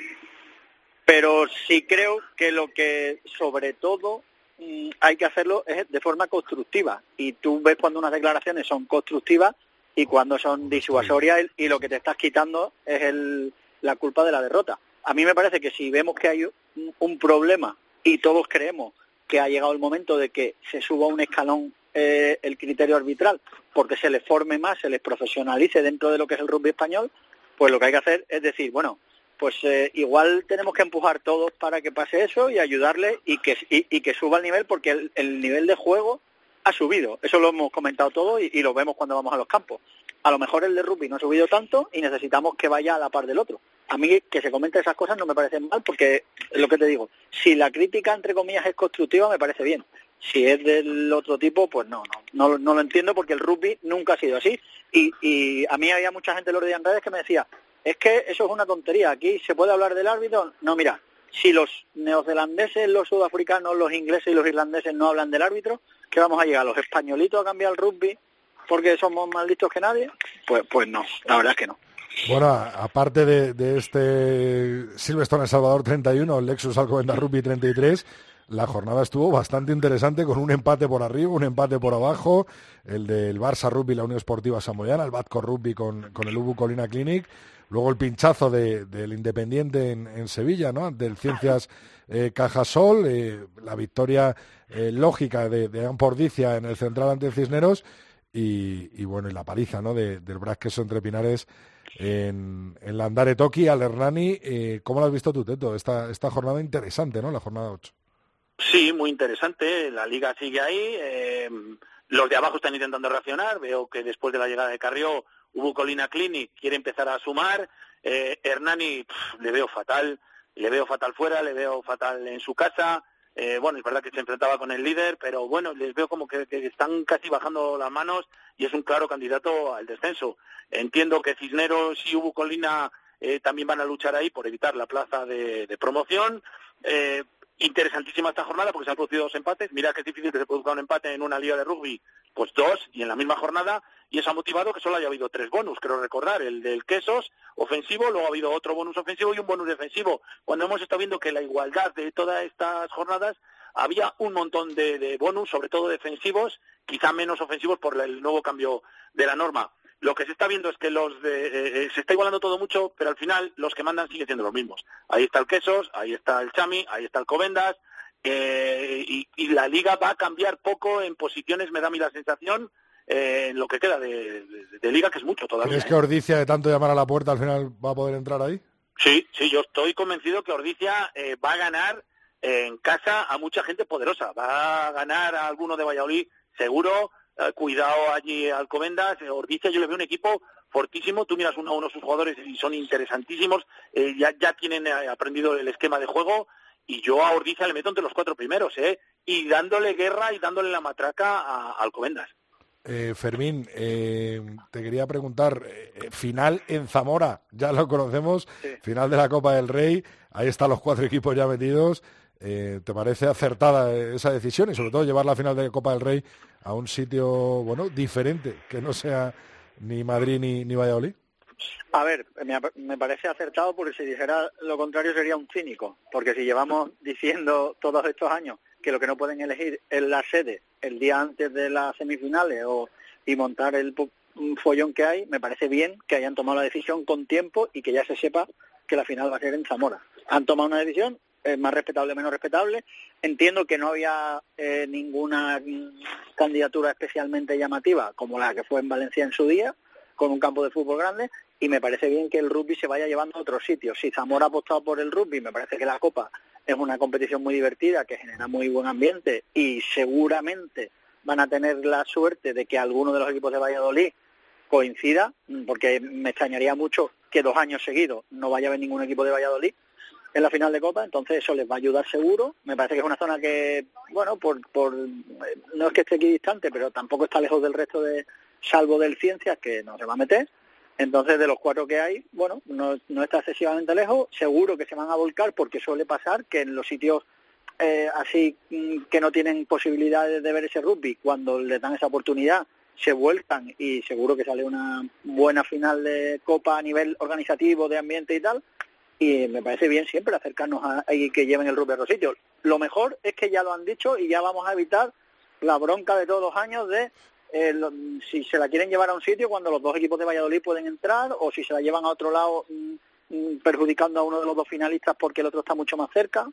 Pero sí creo que lo que sobre todo mm, hay que hacerlo es de forma constructiva. Y tú ves cuando unas declaraciones son constructivas y cuando son disuasorias y lo que te estás quitando es el, la culpa de la derrota. A mí me parece que si vemos que hay un, un problema y todos creemos que ha llegado el momento de que se suba un escalón eh, el criterio arbitral porque se les forme más, se les profesionalice dentro de lo que es el rugby español, pues lo que hay que hacer es decir, bueno, pues eh, igual tenemos que empujar todos para que pase eso y ayudarle y que, y, y que suba el nivel porque el, el nivel de juego ha subido. Eso lo hemos comentado todo y, lo vemos cuando vamos a los campos. A lo mejor el de rugby no ha subido tanto y necesitamos que vaya a la par del otro. A mí que se comenten esas cosas no me parecen mal porque lo que te digo. Si la crítica, entre comillas, es constructiva, me parece bien. Si es del otro tipo, pues no, no, no, no lo entiendo porque el rugby nunca ha sido así. Y, y a mí había mucha gente los días en redes que me decía, es que eso es una tontería. Aquí se puede hablar del árbitro. No, mira, si los neozelandeses, los sudafricanos, los ingleses y los irlandeses no hablan del árbitro, ¿qué vamos a llegar? ¿Los españolitos a cambiar el rugby porque somos más listos que nadie? Pues, pues no, la verdad es que no. Bueno, aparte de, de este Silverstone El Salvador 31, el Lexus Alcobendas Rugby 33, la jornada estuvo bastante interesante con un empate por arriba, un empate por abajo, el del Barça Rugby, la Unión Esportiva Samoyana, el Batco Rugby con, con el Ubu Colina Clinic, luego el pinchazo de, del Independiente en, Sevilla, ¿no? Del Ciencias eh, Cajasol, eh, la victoria eh, lógica de, de Ampordicia en el central ante Cisneros y, bueno, y la paliza, ¿no? De, del Brasqueso entre Pinares en, en la Andare Toki al Hernani. Eh, ¿Cómo lo has visto tú, Teto? Esta, esta jornada interesante, ¿no? La jornada 8. Sí, muy interesante. La liga sigue ahí. Los de abajo están intentando reaccionar. Veo que después de la llegada de Carrió, hubo Colina Clinic, quiere empezar a sumar. Eh, Hernani le veo fatal. Le veo fatal fuera, le veo fatal en su casa. Eh, bueno, es verdad que se enfrentaba con el líder, pero bueno, les veo como que, están casi bajando las manos y es un claro candidato al descenso. Entiendo que Cisneros y Ubu Colina eh, también van a luchar ahí por evitar la plaza de, de promoción. Eh, interesantísima esta jornada porque se han producido dos empates. Mira que es difícil que se produzca un empate en una liga de rugby, pues dos y en la misma jornada. Y eso ha motivado que solo haya habido tres bonus, creo recordar, el del Quesos ofensivo, luego ha habido otro bonus ofensivo y un bonus defensivo. Cuando hemos estado viendo que la igualdad de todas estas jornadas había un montón de, de bonus, sobre todo defensivos, quizá menos ofensivos por el nuevo cambio de la norma lo que se está viendo es que los de, eh, eh, se está igualando todo mucho, pero al final los que mandan siguen siendo los mismos. Ahí está el Quesos, ahí está el Chami, ahí está el Covendas, eh, y, y, la liga va a cambiar poco en posiciones, me da a mí la sensación, eh, en lo que queda de, de, de, liga, que es mucho todavía. ¿Crees que Ordicia, de tanto llamar a la puerta, al final va a poder entrar ahí? Sí, sí, yo estoy convencido que Ordicia eh, va a ganar en casa a mucha gente poderosa. Va a ganar a alguno de Valladolid, seguro, eh, cuidado allí Alcobendas, eh, Ordicia yo le veo un equipo fortísimo, tú miras uno a uno sus jugadores y son interesantísimos, eh, ya, ya tienen eh, aprendido el esquema de juego y yo a Ordicia le meto entre los cuatro primeros, ¿eh? y dándole guerra y dándole la matraca a, a Alcobendas. Eh, Fermín, eh, te quería preguntar, eh, final en Zamora, ya lo conocemos, sí. final de la Copa del Rey, ahí están los cuatro equipos ya metidos, ¿te parece acertada esa decisión y sobre todo llevar la final de Copa del Rey a un sitio bueno diferente, que no sea ni Madrid ni, ni Valladolid? A ver, me, me, parece acertado porque si dijera lo contrario sería un cínico, porque si llevamos diciendo todos estos años que lo que no pueden elegir es la sede el día antes de las semifinales o y montar el follón que hay, me parece bien que hayan tomado la decisión con tiempo y que ya se sepa que la final va a ser en Zamora. Han tomado una decisión, es más respetable, menos respetable. Entiendo que no había eh, ninguna candidatura especialmente llamativa como la que fue en Valencia en su día, con un campo de fútbol grande, y me parece bien que el rugby se vaya llevando a otros sitios. Si Zamora ha apostado por el rugby, me parece que la Copa es una competición muy divertida, que genera muy buen ambiente, y seguramente van a tener la suerte de que alguno de los equipos de Valladolid coincida, porque me extrañaría mucho que dos años seguidos no vaya a haber ningún equipo de Valladolid, en la final de Copa, entonces eso les va a ayudar seguro. Me parece que es una zona que, bueno, por, por no es que esté aquí distante, pero tampoco está lejos del resto de, salvo del Ciencias, que no se va a meter. Entonces, de los cuatro que hay, bueno, no, está excesivamente lejos. Seguro que se van a volcar porque suele pasar que en los sitios eh, así mm, que no tienen posibilidades de ver ese rugby, cuando les dan esa oportunidad, se vuelcan y seguro que sale una buena final de Copa a nivel organizativo, de ambiente y tal y me parece bien siempre acercarnos a, que lleven el rugby a los sitios. Lo mejor es que ya lo han dicho y ya vamos a evitar la bronca de todos los años de eh, lo- si se la quieren llevar a un sitio cuando los dos equipos de Valladolid pueden entrar o si se la llevan a otro lado mm, mm, perjudicando a uno de los dos finalistas porque el otro está mucho más cerca.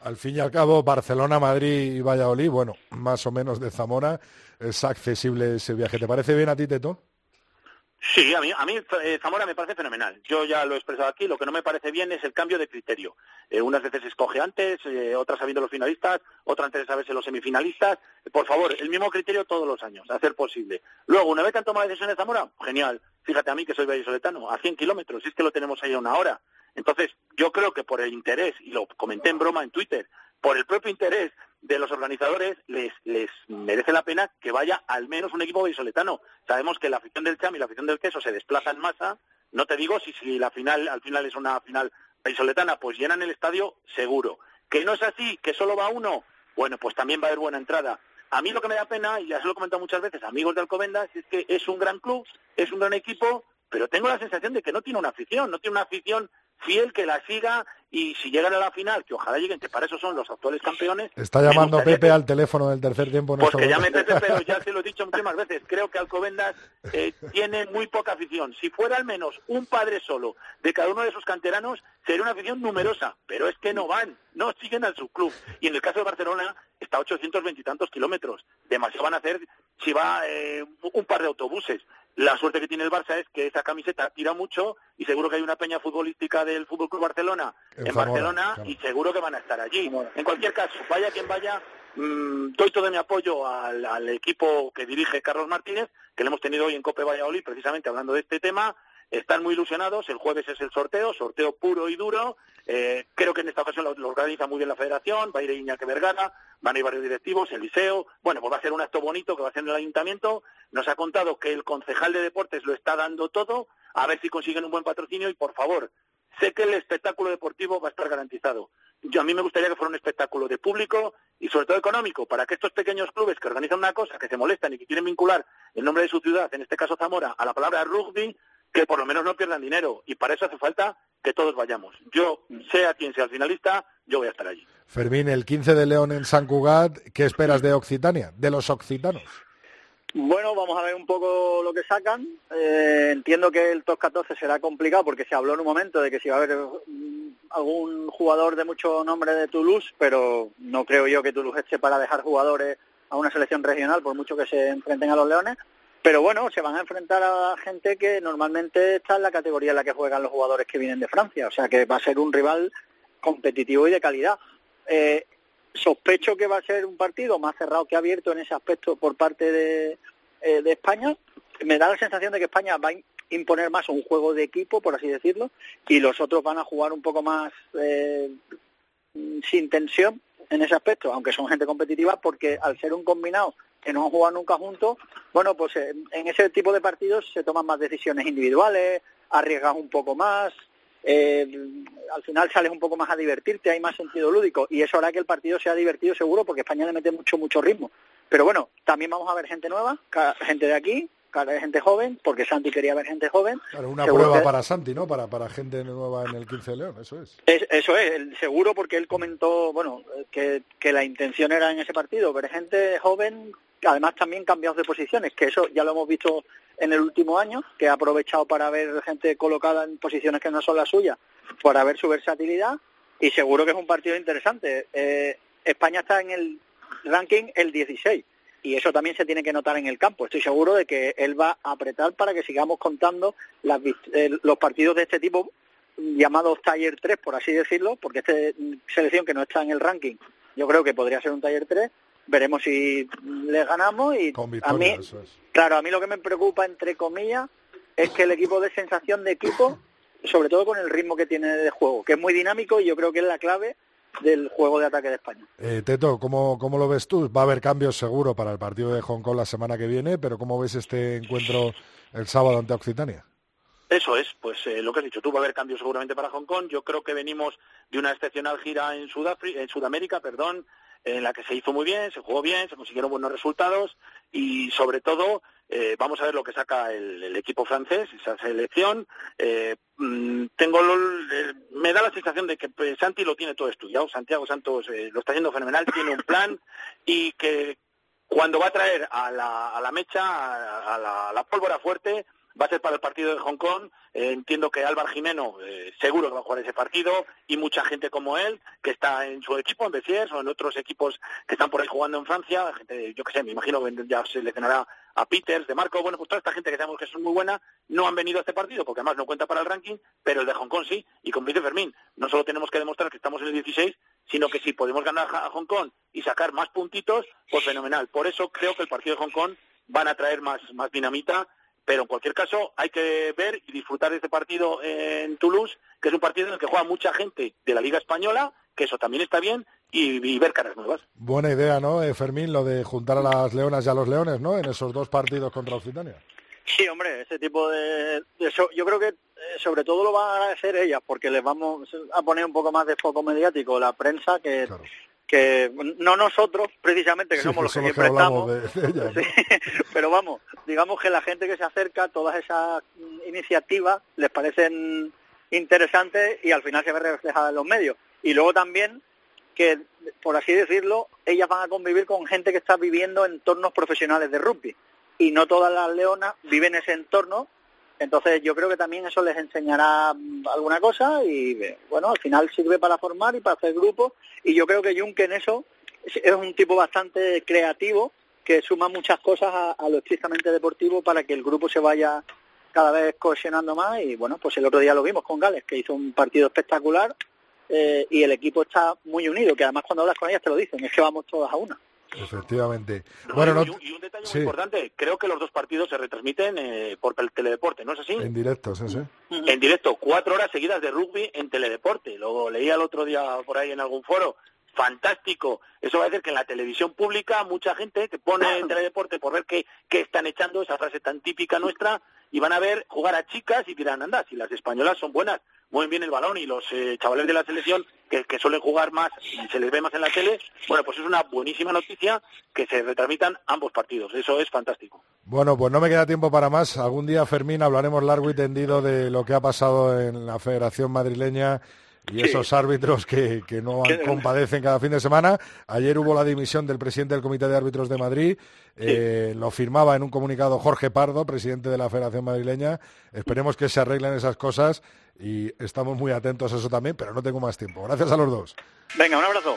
Al fin y al cabo, Barcelona, Madrid y Valladolid, bueno, más o menos de Zamora, es accesible ese viaje. ¿Te parece bien a ti, Teto? Sí, a mí, a mí eh, Zamora me parece fenomenal. Yo ya lo he expresado aquí. Lo que no me parece bien es el cambio de criterio. Eh, unas veces escoge antes, eh, otras sabiendo los finalistas, otras antes de saberse los semifinalistas. Por favor, el mismo criterio todos los años, a ser posible. Luego, una vez que han tomado la decisión de Zamora, genial. Fíjate a mí que soy vallisoletano, a 100 kilómetros, si es que lo tenemos ahí a una hora. Entonces, yo creo que por el interés, y lo comenté en broma en Twitter, por el propio interés de los organizadores, les, les merece la pena que vaya al menos un equipo vallisoletano. Sabemos que la afición del Cham y la afición del Queso se desplaza en masa. No te digo si, si la final, al final es una final vallisoletana, pues llenan el estadio seguro. Que no es así, que solo va uno, bueno, pues también va a haber buena entrada. A mí lo que me da pena, y ya se lo he comentado muchas veces, amigos de Alcobendas, es que es un gran club, es un gran equipo, pero tengo la sensación de que no tiene una afición, no tiene una afición fiel que la siga y si llegan a la final, que ojalá lleguen, que para eso son los actuales campeones. Está llamando Pepe que- al teléfono del tercer tiempo. Pues que llame. Pepe, pero ya se lo he dicho muchísimas veces. Creo que Alcobendas eh, tiene muy poca afición. Si fuera al menos un padre solo de cada uno de sus canteranos, sería una afición numerosa. Pero es que no van, no siguen al subclub. Y en el caso de Barcelona está a 820 y tantos kilómetros. Demasiado van a hacer si va eh, un par de autobuses. La suerte que tiene el Barça es que esa camiseta tira mucho y seguro que hay una peña futbolística del Fútbol Club Barcelona En en, Zamora, Barcelona claro. y seguro que van a estar allí. En cualquier caso, vaya quien vaya, mm, doy todo mi apoyo al, al equipo que dirige Carlos Martínez, que le hemos tenido hoy en Cope Valladolid, precisamente hablando de este tema. Están muy ilusionados, el jueves es el sorteo, sorteo puro y duro. Eh, creo que en esta ocasión lo, organiza muy bien la federación, va a ir Iñaki Vergara, van a ir varios directivos, el liceo. Bueno, pues va a ser un acto bonito que va a hacer en el ayuntamiento. Nos ha contado que el concejal de deportes lo está dando todo, a ver si consiguen un buen patrocinio y por favor, sé que el espectáculo deportivo va a estar garantizado. Yo a mí me gustaría que fuera un espectáculo de público y sobre todo económico, para que estos pequeños clubes que organizan una cosa, que se molestan y que quieren vincular el nombre de su ciudad, en este caso Zamora, a la palabra rugby, que por lo menos no pierdan dinero. Y para eso hace falta que todos vayamos. Yo, sea quien sea el finalista, yo voy a estar allí. Fermín, el 15 de León en San Cugat, ¿qué esperas de Occitania, de los occitanos? Bueno, vamos a ver un poco lo que sacan. Eh, entiendo que el top 14 será complicado porque se habló en un momento de que si va a haber mm, algún jugador de mucho nombre de Toulouse, pero no creo yo que Toulouse esté para dejar jugadores a una selección regional, por mucho que se enfrenten a los Leones. Pero bueno, se van a enfrentar a gente que normalmente está en la categoría en la que juegan los jugadores que vienen de Francia. O sea que va a ser un rival competitivo y de calidad. Eh, sospecho que va a ser un partido más cerrado que abierto en ese aspecto por parte de, eh, de España. Me da la sensación de que España va a imponer más un juego de equipo, por así decirlo, y los otros van a jugar un poco más eh, sin tensión en ese aspecto, aunque son gente competitiva, porque al ser un combinado que no han jugado nunca juntos, bueno, pues eh, en ese tipo de partidos se toman más decisiones individuales, arriesgas un poco más, eh, al final sales un poco más a divertirte, hay más sentido lúdico y eso hará que el partido sea divertido seguro porque España le mete mucho, mucho ritmo. Pero bueno, también vamos a ver gente nueva, gente de aquí, gente joven, porque Santi quería ver gente joven. Claro, una Seguro prueba que- para Santi, ¿no? Para, para gente nueva en el 15 de León, eso es. Es- eso es, el- seguro porque él comentó, bueno, que, que la intención era en ese partido ver gente joven, además también cambiados de posiciones, que eso ya lo hemos visto en el último año, que ha aprovechado para ver gente colocada en posiciones que no son las suyas, para ver su versatilidad, y seguro que es un partido interesante. Eh, España está en el ranking el 16, y eso también se tiene que notar en el campo. Estoy seguro de que él va a apretar para que sigamos contando las, eh, los partidos de este tipo llamados Taller 3, por así decirlo, porque esta selección que no está en el ranking, yo creo que podría ser un Taller 3. Veremos si le ganamos y Con a victoria, mí, eso es. claro, a mí lo que me preocupa, entre comillas, es que el equipo dé sensación de equipo, sobre todo con el ritmo que tiene de juego, que es muy dinámico y yo creo que es la clave del juego de ataque de España. Eh, Teto, ¿cómo, ¿cómo lo ves tú? Va a haber cambios seguro para el partido de Hong Kong la semana que viene, pero ¿cómo ves este encuentro el sábado ante Occitania? Eso es, pues eh, lo que has dicho tú, va a haber cambios seguramente para Hong Kong. Yo creo que venimos de una excepcional gira en, Sudafri- en Sudamérica, perdón, en la que se hizo muy bien, se jugó bien, se consiguieron buenos resultados y sobre todo Eh, vamos a ver lo que saca el, equipo francés, esa selección. Eh, mm, tengo lo- eh, me da la sensación de que pues, Santi lo tiene todo estudiado. Santiago Santos lo está haciendo fenomenal, tiene un plan y que cuando va a traer a la, a la mecha, a, a la pólvora fuerte, va a ser para el partido de Hong Kong. Eh, entiendo que Álvaro Jimeno eh, seguro que va a jugar ese partido y mucha gente como él que está en su equipo, en Besiers o en otros equipos que están por ahí jugando en Francia. Gente, yo qué sé, me imagino que ya se seleccionará a Peters, de Marco. Bueno, pues toda esta gente que sabemos que es muy buena no han venido a este partido porque además no cuenta para el ranking, pero el de Hong Kong sí. Y como dice Fermín, no solo tenemos que demostrar que estamos en el 16, sino que si podemos ganar a Hong Kong y sacar más puntitos, pues fenomenal. Por eso creo que el partido de Hong Kong van a traer más, más dinamita, pero en cualquier caso hay que ver y disfrutar de este partido en Toulouse, que es un partido en el que juega mucha gente de la Liga Española, que eso también está bien, y, y ver caras nuevas. Buena idea, ¿no, eh, Fermín? Lo de juntar a las leonas y a los leones, ¿no? En esos dos partidos contra Occitania. Sí, hombre, ese tipo de, de eso, yo creo que eh, sobre todo lo van a agradecer ellas porque les vamos a poner un poco más de foco mediático la prensa que que no nosotros precisamente que Sí, somos los que siempre estamos. de- de ellas, ¿no? Sí, pero vamos digamos que la gente que se acerca todas esas iniciativas les parecen interesantes y al final se ve reflejada en los medios. Y luego también que por así decirlo ellas van a convivir con gente que está viviendo en entornos profesionales de rugby. Y no todas las leonas viven ese entorno entonces yo creo que también eso les enseñará alguna cosa y bueno, al final sirve para formar y para hacer grupos y yo creo que Junque en eso es es un tipo bastante creativo que suma muchas cosas a, a lo estrictamente deportivo para que el grupo se vaya cada vez cohesionando más y bueno, pues el otro día lo vimos con Gales que hizo un partido espectacular eh, y el equipo está muy unido, que además cuando hablas con ellas te lo dicen, es que vamos todas a una. Efectivamente. Bueno, no, y, un- y un detalle sí, muy importante, creo que los dos partidos se retransmiten eh, por el teledeporte, ¿no es así? en directo, sí, sí. en directo, cuatro horas seguidas de rugby en teledeporte. Lo leía el otro día por ahí en algún foro. Fantástico. Eso va a decir que en la televisión pública mucha gente que pone en teledeporte por ver qué, qué están echando, esa frase tan típica nuestra, y van a ver jugar a chicas y dirán, anda, si las españolas son buenas, mueven bien el balón y los eh, chavales de la selección que, que suelen jugar más y se les ve más en la tele, bueno, pues es una buenísima noticia que se retransmitan ambos partidos. Eso es fantástico. Bueno, pues no me queda tiempo para más. Algún día, Fermín, hablaremos largo y tendido de lo que ha pasado en la Federación Madrileña y esos árbitros que, que no compadecen cada fin de semana. Ayer hubo la dimisión del presidente del Comité de Árbitros de Madrid. Eh, lo firmaba en un comunicado Jorge Pardo, presidente de la Federación Madrileña. Esperemos que se arreglen esas cosas y estamos muy atentos a eso también, pero no tengo más tiempo. Gracias a los dos. Venga, un abrazo.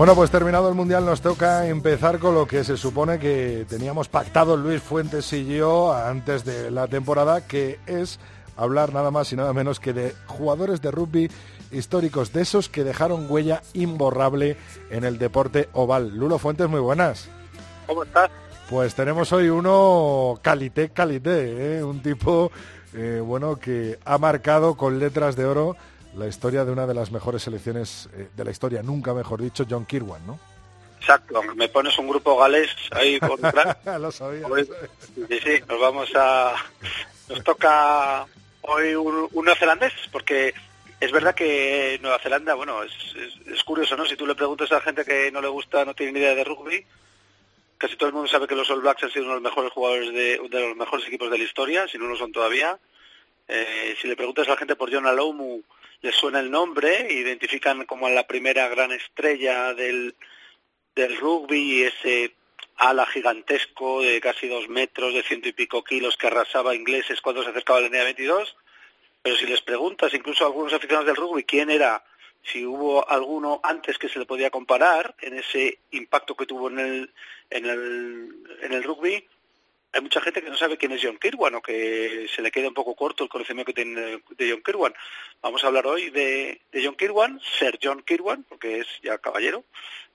Bueno, pues terminado el Mundial nos toca empezar con lo que se supone que teníamos pactado Luis Fuentes y yo antes de la temporada, que es hablar nada más y nada menos que de jugadores de rugby históricos, de esos que dejaron huella imborrable en el deporte oval. Lulo Fuentes, muy buenas. ¿Cómo estás? Pues tenemos hoy uno calité, calité, ¿eh? un tipo eh, bueno que ha marcado con letras de oro la historia de una de las mejores selecciones eh, de la historia, nunca mejor dicho, John Kirwan, ¿no? Exacto, me pones un grupo galés ahí con Lo sabía. Sí, sí, nos vamos a... Nos toca hoy un, un neozelandés, porque es verdad que Nueva Zelanda, bueno, es, es, es curioso, ¿no? Si tú le preguntas a la gente que no le gusta, no tiene ni idea de rugby, casi todo el mundo sabe que los All Blacks han sido uno de los mejores jugadores de, de los mejores equipos de la historia, si no lo son todavía. Eh, si le preguntas a la gente por John Alomu, les suena el nombre, identifican como la primera gran estrella del, del rugby ese ala gigantesco de casi dos metros, de ciento y pico kilos que arrasaba ingleses cuando se acercaba a la línea 22. Pero si les preguntas, incluso a algunos aficionados del rugby, quién era, si hubo alguno antes que se le podía comparar en ese impacto que tuvo en el, en el, en el rugby, hay mucha gente que no sabe quién es John Kirwan o que se le queda un poco corto el conocimiento que tiene de John Kirwan. Vamos a hablar hoy de, John Kirwan, Sir John Kirwan, porque es ya caballero,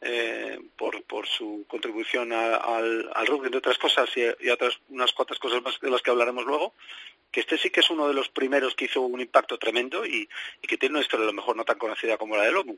eh, por, su contribución al, al rugby, entre otras cosas, y, otras unas cuantas cosas más de las que hablaremos luego, que este sí que es uno de los primeros que hizo un impacto tremendo y, que tiene una historia a lo mejor no tan conocida como la de Lomu.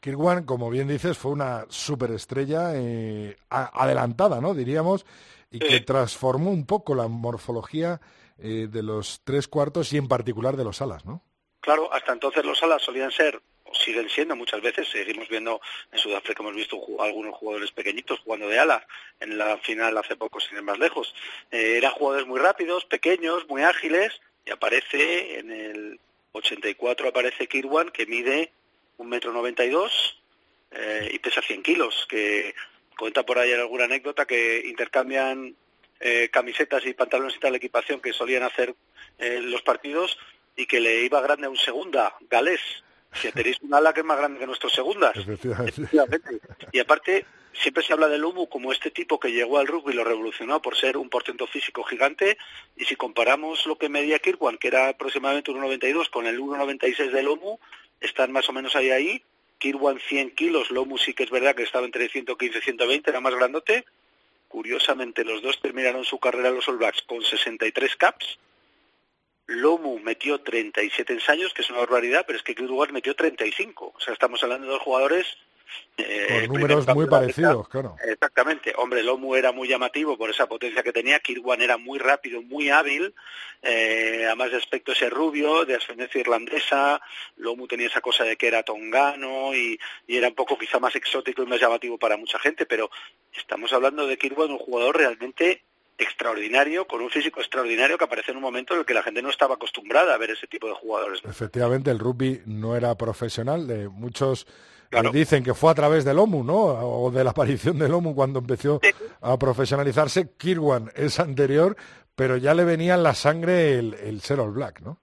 Kirwan, como bien dices, fue una superestrella eh, adelantada, ¿no? Diríamos, y que transformó un poco la morfología eh, de los tres cuartos y en particular de los alas, ¿no? Claro, hasta entonces los alas solían ser, o siguen siendo muchas veces, seguimos viendo en Sudáfrica, hemos visto algunos jugadores pequeñitos jugando de alas, en la final hace poco, sin ir más lejos. Eh, eran jugadores muy rápidos, pequeños, muy ágiles, y aparece en el 84 aparece Kirwan, que mide un metro noventa y dos eh, y pesa 100 kilos, que cuenta por ahí alguna anécdota que intercambian eh, camisetas y pantalones y tal equipación que solían hacer eh, los partidos y que le iba grande a un segunda, galés. Si tenéis un ala que es más grande que nuestros segundas. Efectivamente. Efectivamente. Y aparte, siempre se habla del Humu como este tipo que llegó al rugby y lo revolucionó por ser un portento físico gigante. Y si comparamos lo que medía Kirwan, que era aproximadamente 1,92, con el 1,96 del Humu, están más o menos ahí ahí. Kirwan 100 kilos, Lomu sí que es verdad que estaba entre 115 y 120, era más grandote. Curiosamente, los dos terminaron su carrera en los All Blacks con 63 caps. Lomu metió 37 ensayos, que es una barbaridad, pero es que Kirwan metió 35. O sea, estamos hablando de dos jugadores... eh, Con números muy parecidos, claro. Exactamente. Hombre, Lomu era muy llamativo por esa potencia que tenía. Kirwan era muy rápido, muy hábil. Eh, además de aspecto ese rubio, de ascendencia irlandesa. Lomu tenía esa cosa de que era tongano y, y era un poco quizá más exótico y más llamativo para mucha gente. Pero estamos hablando de Kirwan, un jugador realmente extraordinario, con un físico extraordinario que aparece en un momento en el que la gente no estaba acostumbrada a ver ese tipo de jugadores. Efectivamente, el rugby no era profesional. De muchos Claro. dicen que fue a través del OMU, ¿no? O de la aparición del OMU cuando empezó a profesionalizarse. Kirwan es anterior, pero ya le venía en la sangre el, el ser All Black, ¿no?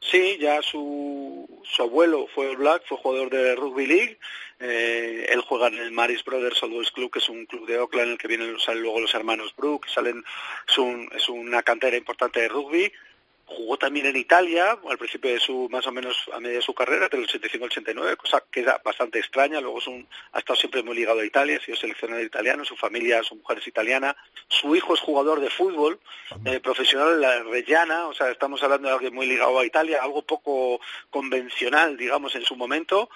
Sí, ya su, su abuelo fue All Black, fue jugador de Rugby League. Eh, él juega en el Maris Brothers All Boys Club, que es un club de Oakland en el que vienen salen luego los hermanos Brook, salen, es, un- es una cantera importante de rugby. Jugó también en Italia, al principio de su, más o menos a media de su carrera, del 85 al 89, cosa que era bastante extraña. Luego es un, ha estado siempre muy ligado a Italia, ha sido seleccionado italiano, su familia, su mujer es italiana. Su hijo es jugador de fútbol eh, profesional en la Reggiana, o sea, estamos hablando de alguien muy ligado a Italia, algo poco convencional, digamos, en su momento.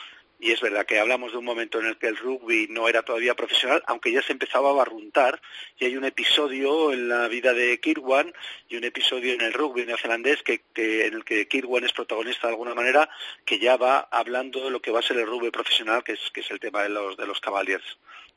Y es verdad que hablamos de un momento en el que el rugby no era todavía profesional, aunque ya se empezaba a barruntar. Y hay un episodio en la vida de Kirwan y un episodio en el rugby neozelandés que, en el que Kirwan es protagonista de alguna manera, que ya va hablando de lo que va a ser el rugby profesional, que es, que es el tema de los, de los Cavaliers.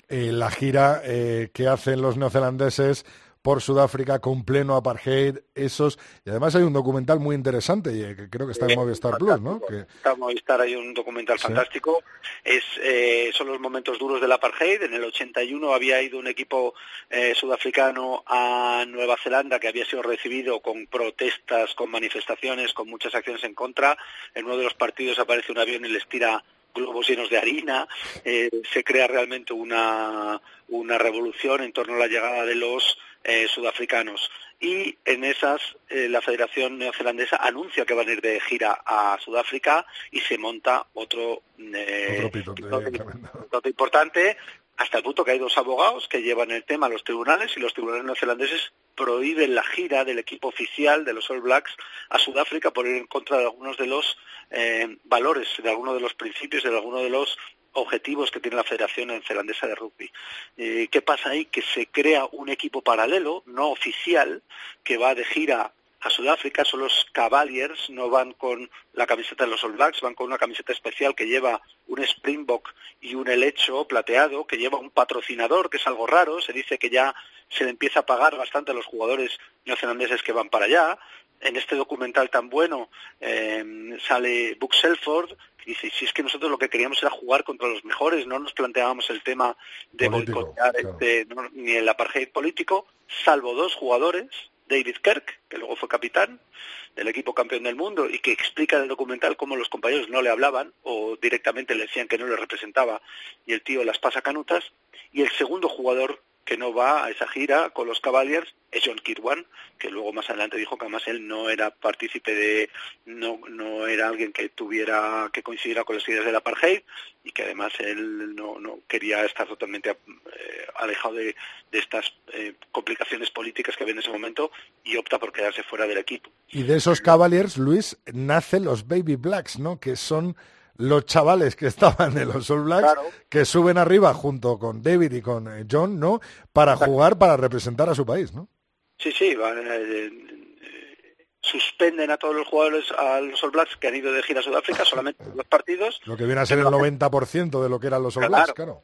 Eh, la gira eh, que hacen los neozelandeses por Sudáfrica con pleno apartheid, esos... Y además hay un documental muy interesante, eh, que creo que está en Eh, Movistar Plus, ¿no? Que, Está en Movistar hay un documental Sí. fantástico. Es, eh, son los momentos duros del apartheid. En el 81 había ido un equipo eh, sudafricano a Nueva Zelanda que había sido recibido con protestas, con manifestaciones, con muchas acciones en contra. En uno de los partidos aparece un avión y les tira globos llenos de harina. Eh, se crea realmente una, una revolución en torno a la llegada de los eh, sudafricanos. Y en esas, eh, la Federación Neozelandesa anuncia que van a ir de gira a Sudáfrica y se monta otro, eh, Otro pitote, pitote- tremendo. pitote importante, hasta el punto que hay dos abogados que llevan el tema a los tribunales y los tribunales neozelandeses prohíben la gira del equipo oficial de los All Blacks a Sudáfrica por ir en contra de algunos de los eh, valores, de algunos de los principios, de algunos de los objetivos que tiene la Federación Neozelandesa de Rugby. Eh, ¿Qué pasa ahí? Que se crea un equipo paralelo, no oficial, que va de gira a Sudáfrica, son los Cavaliers, no van con la camiseta de los All Blacks, van con una camiseta especial que lleva un Springbok y un helecho plateado, que lleva un patrocinador, que es algo raro, se dice que ya se le empieza a pagar bastante a los jugadores neozelandeses que van para allá. En este documental tan bueno eh, sale Buck Selford, dice, si es que nosotros lo que queríamos era jugar contra los mejores, no nos planteábamos el tema de Político, boicotear claro. este, no, ni el apartheid político, salvo dos jugadores, David Kirk, que luego fue capitán del equipo campeón del mundo y que explica en el documental cómo los compañeros no le hablaban o directamente le decían que no le representaba y el tío las pasa canutas, y el segundo jugador que no va a esa gira con los Cavaliers es John Kirwan, que luego más adelante dijo que además él no era partícipe de, no, no era alguien que tuviera, que coincidiera con las ideas del apartheid y que además él no, no quería estar totalmente eh, alejado de, de estas eh, complicaciones políticas que había en ese momento y opta por quedarse fuera del equipo. Y de esos Cavaliers, Luis, nacen los Baby Blacks, ¿no? Que son los chavales que estaban en los All Blacks, Claro. que suben arriba junto con David y con eh, John, ¿no? Para jugar, para representar a su país, ¿no? Sí, sí, va, eh, eh, suspenden a todos los jugadores, a los All Blacks que han ido de gira a Sudáfrica, solamente los partidos, Lo que viene a ser el 90% de lo que eran los All. Blacks, claro.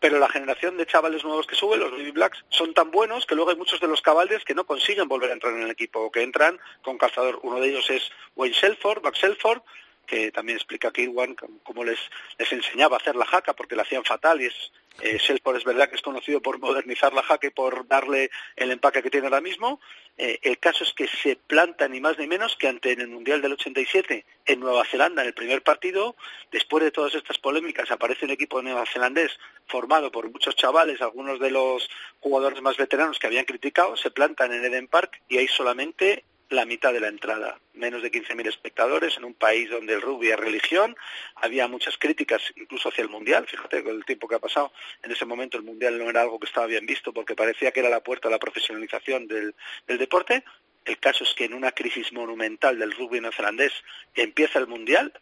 pero la generación de chavales nuevos que suben, los Baby Blacks, son tan buenos que luego hay muchos de los Cavaliers que no consiguen volver a entrar en el equipo, o que entran con calzador. Uno de ellos es Wayne Shelford, Max Shelford, que también explica Kirwan cómo- les, les enseñaba a hacer la jaca, porque la hacían fatal, y es, eh, es verdad que es conocido por modernizar la jaca y por darle el empaque que tiene ahora mismo. Eh, el caso es que se planta ni más ni menos que ante el Mundial del 87 en Nueva Zelanda en el primer partido. Después de todas estas polémicas aparece un equipo neozelandés formado por muchos chavales, algunos de los jugadores más veteranos que habían criticado, se plantan en Eden Park y hay solamente la mitad de la entrada, menos de 15.000 espectadores en un país donde el rugby es religión, había muchas críticas incluso hacia el Mundial, fíjate con el tiempo que ha pasado, en ese momento el Mundial no era algo que estaba bien visto porque parecía que era la puerta a la profesionalización del, del deporte, el caso es que en una crisis monumental del rugby neozelandés empieza el Mundial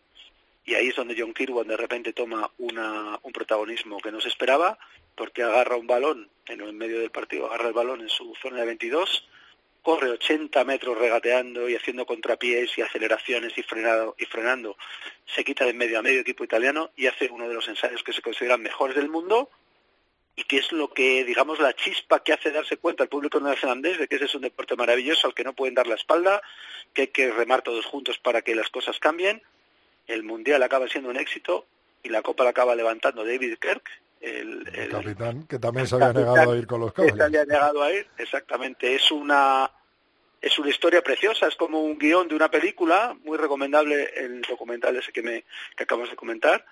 y ahí es donde John Kirwan de repente toma una- un protagonismo que no se esperaba porque agarra un balón en el medio del partido, agarra el balón en su zona de 22, corre 80 metros regateando y haciendo contrapiés y aceleraciones y, frenado, y frenando, se quita de medio a medio equipo italiano y hace uno de los ensayos que se consideran mejores del mundo y que es lo que, digamos, la chispa que hace darse cuenta al público neozelandés de que ese es un deporte maravilloso al que no pueden dar la espalda, que hay que remar todos juntos para que las cosas cambien. El Mundial acaba siendo un éxito y la Copa la acaba levantando David Kirk, el, El el- capitán, que también se había negado a ir con los que se había negado a ir, exactamente. Es una es una historia preciosa, es como un guion de una película, muy recomendable el documental ese que me que acabas de comentar.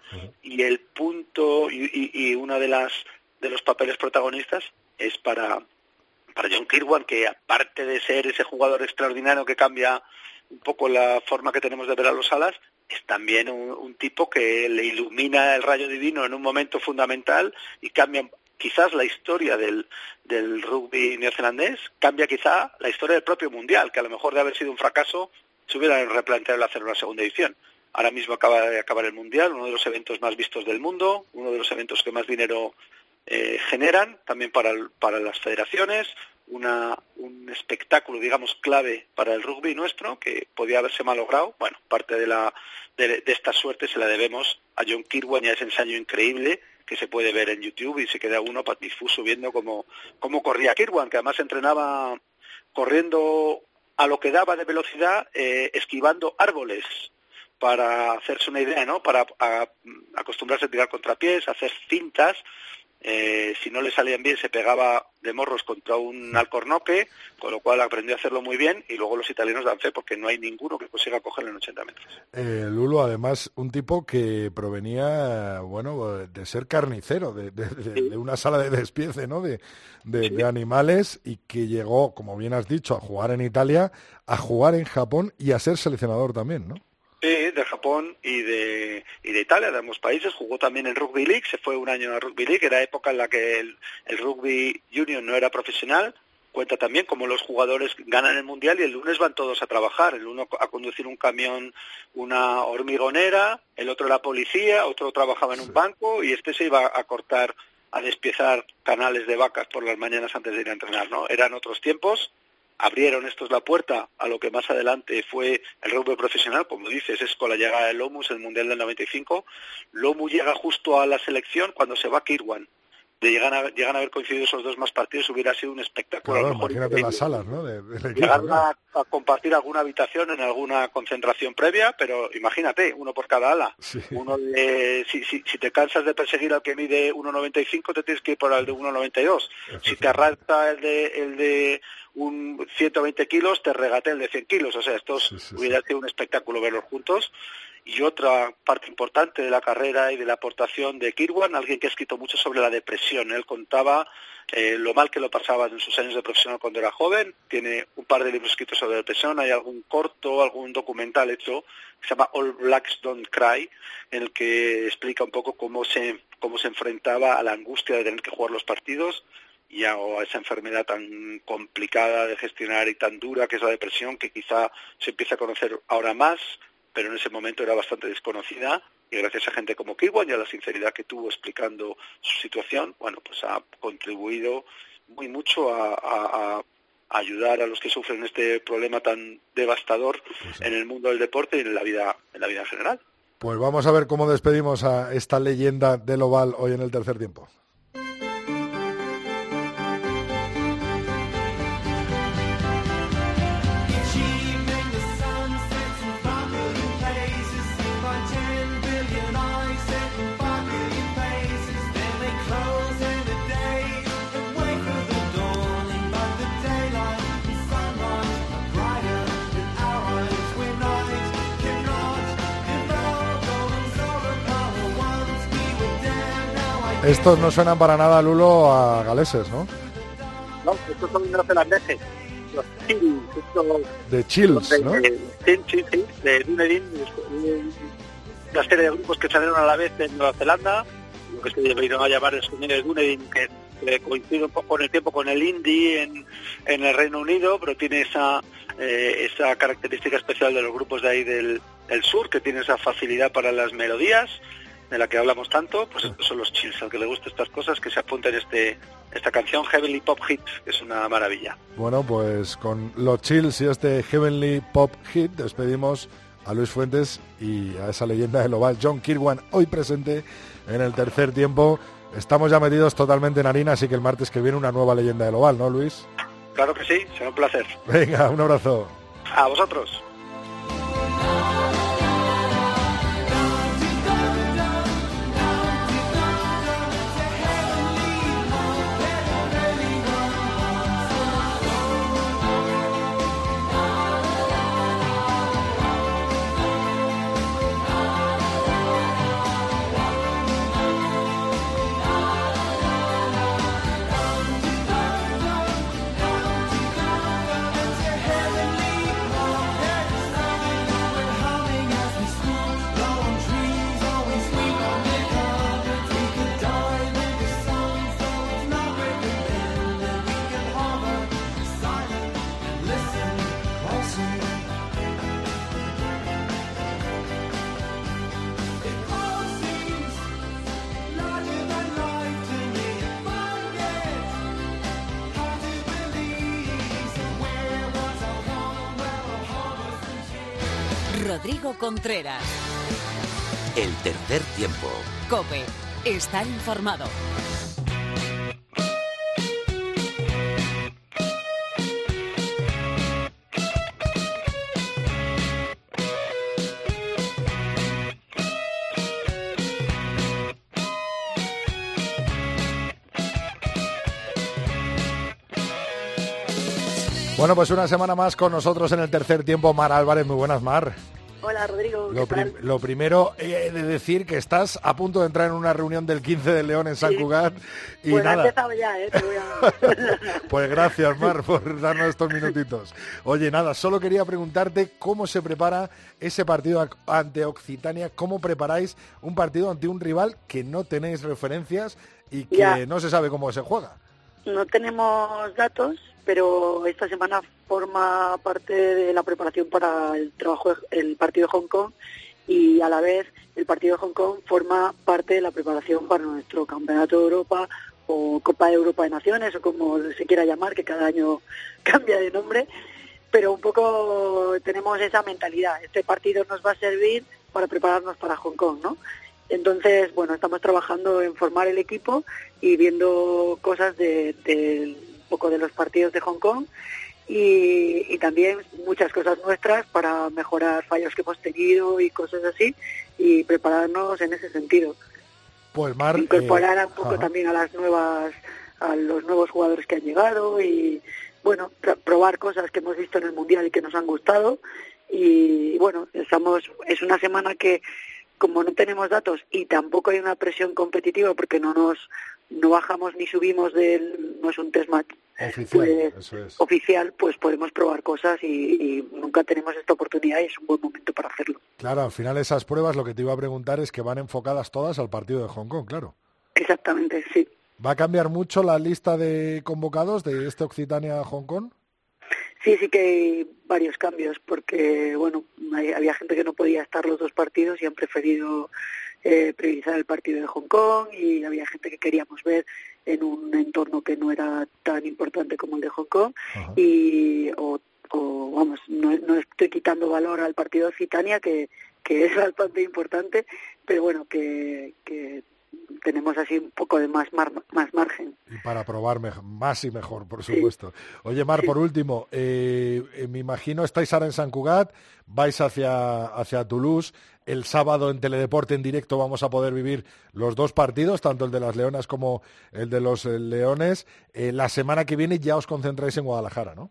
Y el punto y, y, y una de las de los papeles protagonistas es para para John Kirwan, que aparte de ser ese jugador extraordinario que cambia un poco la forma que tenemos de ver a los alas, es también un, tipo que le ilumina el rayo divino en un momento fundamental y cambia quizás la historia del, del rugby neozelandés, cambia quizá la historia del propio mundial, que a lo mejor de haber sido un fracaso se hubiera replanteado hacer una segunda edición. Ahora mismo acaba de acabar el mundial, uno de los eventos más vistos del mundo, uno de los eventos que más dinero eh, generan, también para, para las federaciones, una, un espectáculo, digamos, clave para el rugby nuestro, que podía haberse malogrado. Bueno, parte de, la, de, esta suerte se la debemos a John Kirwan y a ese ensayo increíble que se puede ver en YouTube y se queda uno patifuso viendo cómo, cómo corría Kirwan, que además entrenaba corriendo a lo que daba de velocidad, eh, esquivando árboles para hacerse una idea, ¿no? Para acostumbrarse a tirar contrapiés, hacer cintas. Eh, si no le salían bien, se pegaba de morros contra un alcornoque, con lo cual aprendió a hacerlo muy bien. Y luego los italianos dan fe porque no hay ninguno que consiga cogerlo en 80 metros. Eh, Lulo, además, un tipo que provenía, bueno, de ser carnicero, de, de- de- de una sala de despiece, ¿no? De animales y que llegó, como bien has dicho, a jugar en Italia, a jugar en Japón y a ser seleccionador también, ¿no? Sí, de Japón y de, y de Italia, de ambos países. Jugó también en Rugby League, se fue un año a Rugby League, era época en la que el, el Rugby Union no era profesional. Cuenta también cómo los jugadores ganan el Mundial y el lunes van todos a trabajar. El uno a conducir un camión, una hormigonera, el otro la policía, otro trabajaba en un banco y este se iba a cortar, a despiezar canales de vacas por las mañanas antes de ir a entrenar, ¿no? Eran otros tiempos abrieron estos la puerta a lo que más adelante fue el rugby profesional, como dices, es con la llegada de Lomus, el Mundial del 95. Lomu llega justo a la selección cuando se va Kirwan. De llegan a, llegan a haber coincidido esos dos más partidos, hubiera sido un espectáculo. Claro, mejor imagínate increíble. las salas, ¿no? De- equipo, claro. a, a compartir alguna habitación en alguna concentración previa, pero imagínate, uno por cada ala. Sí. Uno de, si, si, si te cansas de perseguir al que mide 1,95, te tienes que ir por el de 1,92. Si te arrastra el de, el de un 120 kilos, te regaté el de 100 kilos. O sea, estos Sí, sí, hubiera sido un espectáculo verlos juntos. Y otra parte importante de la carrera y de la aportación de Kirwan, alguien que ha escrito mucho sobre la depresión. Él contaba eh, lo mal que lo pasaba en sus años de profesional cuando era joven. Tiene un par de libros escritos sobre depresión. Hay algún corto, algún documental hecho que se llama All Blacks Don't Cry, en el que explica un poco cómo se, cómo se enfrentaba a la angustia de tener que jugar los partidos y a, o a esa enfermedad tan complicada de gestionar y tan dura que es la depresión, que quizá se empieza a conocer ahora más, pero en ese momento era bastante desconocida y gracias a gente como Kirwan y a la sinceridad que tuvo explicando su situación, bueno, pues ha contribuido muy mucho a, a- a ayudar a los que sufren este problema tan devastador en el mundo del deporte y en la vida en la vida en general. Pues vamos a ver cómo despedimos a esta leyenda del oval hoy en el tercer tiempo. Estos no suenan para nada, Lulo, a galeses, ¿no? No, estos son neozelandeses, los Chill, estos De chills, de, ¿no? de- sí, sí, sí, de Dunedin, un- una serie de grupos que salieron a la vez en Nueva Zelanda, lo que se debieron a llamar el sonido de Dunedin, que eh, coincide un poco con el tiempo con el indie en, en el Reino Unido, pero tiene esa eh, esa característica especial de los grupos de ahí del, del sur, que tiene esa facilidad para las melodías, de la que hablamos tanto, pues estos son los chills, al que le gusten estas cosas, que se apunten este esta canción Heavenly Pop Hit, que es una maravilla. Bueno, pues con los chills y este Heavenly Pop Hit despedimos a Luis Fuentes y a esa leyenda del oval, John Kirwan, hoy presente en el tercer tiempo. Estamos ya metidos totalmente en harina, así que el martes que viene una nueva leyenda del oval, ¿no, Luis? Claro que sí, será un placer. Venga, un abrazo. A vosotros. Rodrigo Contreras. El tercer tiempo. Cope. Estar informado. Bueno, pues una semana más con nosotros en el tercer tiempo, Mar Álvarez. Muy buenas, Mar. Hola Rodrigo, Lo, lo primero, he de decir que estás a punto de entrar en una reunión del 15 de León en San Sí. Cugat. Y Pues ha nada, empezado ya, ¿eh? Te voy a- Pues gracias, Mar, por darnos estos minutitos. Oye, nada, solo quería preguntarte cómo se prepara ese partido ante Occitania, cómo preparáis un partido ante un rival que no tenéis referencias y que Ya. no se sabe cómo se juega. No tenemos datos, pero esta semana forma parte de la preparación para el trabajo, el partido de Hong Kong y a la vez el partido de Hong Kong forma parte de la preparación para nuestro Campeonato de Europa o Copa de Europa de Naciones o como se quiera llamar, que cada año cambia de nombre, pero un poco tenemos esa mentalidad. Este partido nos va a servir para prepararnos para Hong Kong, ¿no? Entonces, bueno, estamos trabajando en formar el equipo y viendo cosas de, de poco de los partidos de Hong Kong y, y también muchas cosas nuestras para mejorar fallos que hemos tenido y cosas así y prepararnos en ese sentido. Pues Mar, Incorporar eh, un poco ajá. también a las nuevas a los nuevos jugadores que han llegado y, bueno, pr- probar cosas que hemos visto en el Mundial y que nos han gustado. Y bueno, estamos, es una semana que como no tenemos datos y tampoco hay una presión competitiva porque no nos no bajamos ni subimos del no es un test match Oficial, pues, eso es. oficial pues podemos probar cosas y, y nunca tenemos esta oportunidad y es un buen momento para hacerlo Claro, al final esas pruebas lo que te iba a preguntar es que van enfocadas todas al partido de Hong Kong, claro. exactamente sí ¿Va a cambiar mucho la lista de convocados de este Occitania-Hong Kong? Sí, sí que hay varios cambios, porque bueno, hay- había gente que no podía estar los dos partidos y han preferido eh, priorizar el partido de Hong Kong y había gente que queríamos ver en un entorno que no era tan importante como el de Hong Kong. Y o, o, vamos, no, no estoy quitando valor al partido de Occitania que, que es bastante importante, pero bueno, que, que tenemos así un poco de más mar- más margen. Y para probar más y mejor, por supuesto. Oye, Mar, por último, eh, eh, me imagino estáis ahora en San Cugat, vais hacia, hacia Toulouse. El sábado en Teledeporte en directo vamos a poder vivir los dos partidos, tanto el de las Leonas como el de los eh, Leones. Eh, la semana que viene ya os concentráis en Guadalajara, ¿no?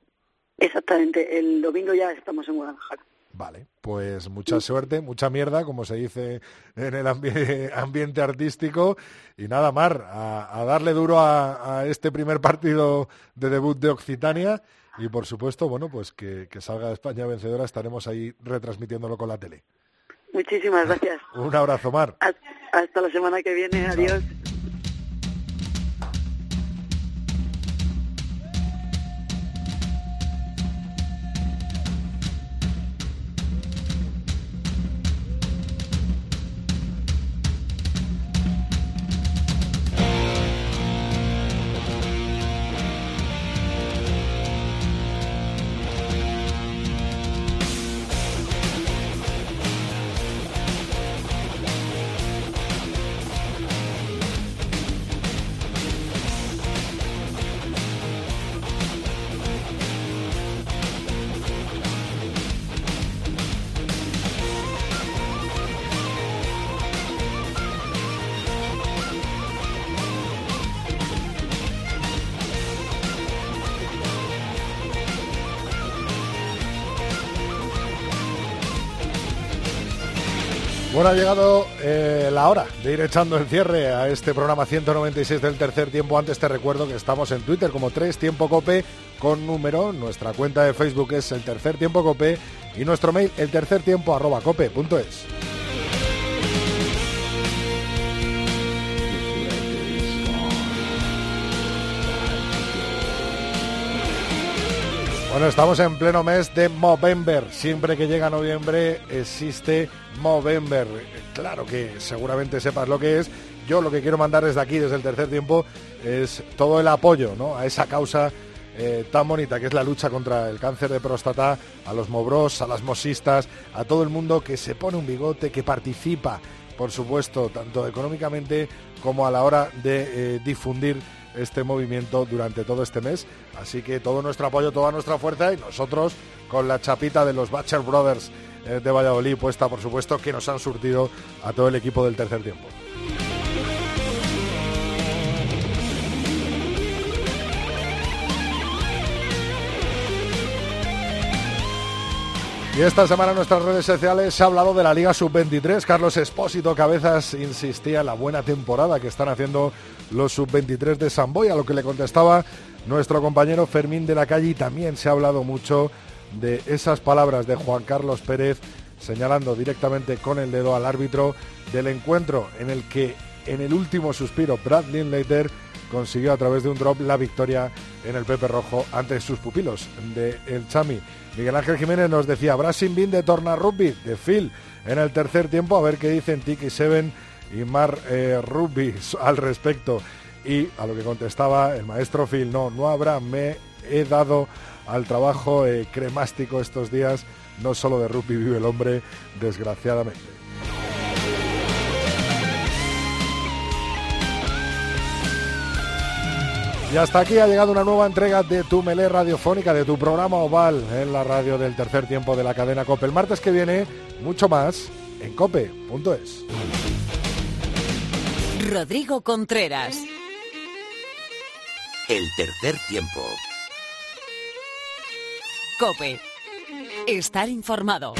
Exactamente, el domingo ya estamos en Guadalajara. Vale, pues mucha suerte, mucha mierda, como se dice en el ambi- ambiente artístico. Y nada, Mar, a, a darle duro a, a este primer partido de debut de Occitania. Y por supuesto, bueno, pues que, que salga España vencedora, estaremos ahí retransmitiéndolo con la tele. Muchísimas gracias. Un abrazo, Mar. Hasta- la semana que viene. Adiós. Ha llegado eh, la hora de ir echando el cierre a este programa 196 del tercer tiempo. Antes te recuerdo que estamos en Twitter como 3 Tiempo Cope con número. Nuestra cuenta de Facebook es el tercer tiempo cope y nuestro mail el tercer tiempo arroba cope Bueno, estamos en pleno mes de Movember. Siempre que llega noviembre existe Movember. Claro que seguramente sepas lo que es. Yo lo que quiero mandar desde aquí, desde el tercer tiempo, es todo el apoyo ¿no? a esa causa eh, tan bonita que es la lucha contra el cáncer de próstata, a los mobros, a las mosistas, a todo el mundo que se pone un bigote, que participa, por supuesto, tanto económicamente como a la hora de eh, difundir este movimiento durante todo este mes. Así que todo nuestro apoyo, toda nuestra fuerza y nosotros con la chapita de los Batcher Brothers eh, de Valladolid puesta, por supuesto, que nos han surtido a todo el equipo del tercer tiempo. Y esta semana en nuestras redes sociales se ha hablado de la Liga Sub-23. Carlos Espósito Cabezas insistía en la buena temporada que están haciendo los Sub-23 de Samboy, a lo que le contestaba nuestro compañero Fermín de la Calle y también se ha hablado mucho de esas palabras de Juan Carlos Pérez señalando directamente con el dedo al árbitro del encuentro en el que en el último suspiro Brad Linklater consiguió a través de un drop la victoria en el Pepe Rojo ante sus pupilos de El Chami. Miguel Ángel Jiménez nos decía, Brasin Bin de Torna Rugby, de Phil, en el tercer tiempo, a ver qué dicen Tiki Seven y Mar eh, Rugby al respecto. Y a lo que contestaba el maestro Phil, no, no habrá, me he dado al trabajo eh, cremástico estos días, no solo de rugby vive el hombre, desgraciadamente. Y hasta aquí ha llegado una nueva entrega de tu melé radiofónica, de tu programa oval en la radio del tercer tiempo de la cadena COPE. El martes que viene, mucho más en cope.es. Rodrigo Contreras. El tercer tiempo. Cope. Estar informado.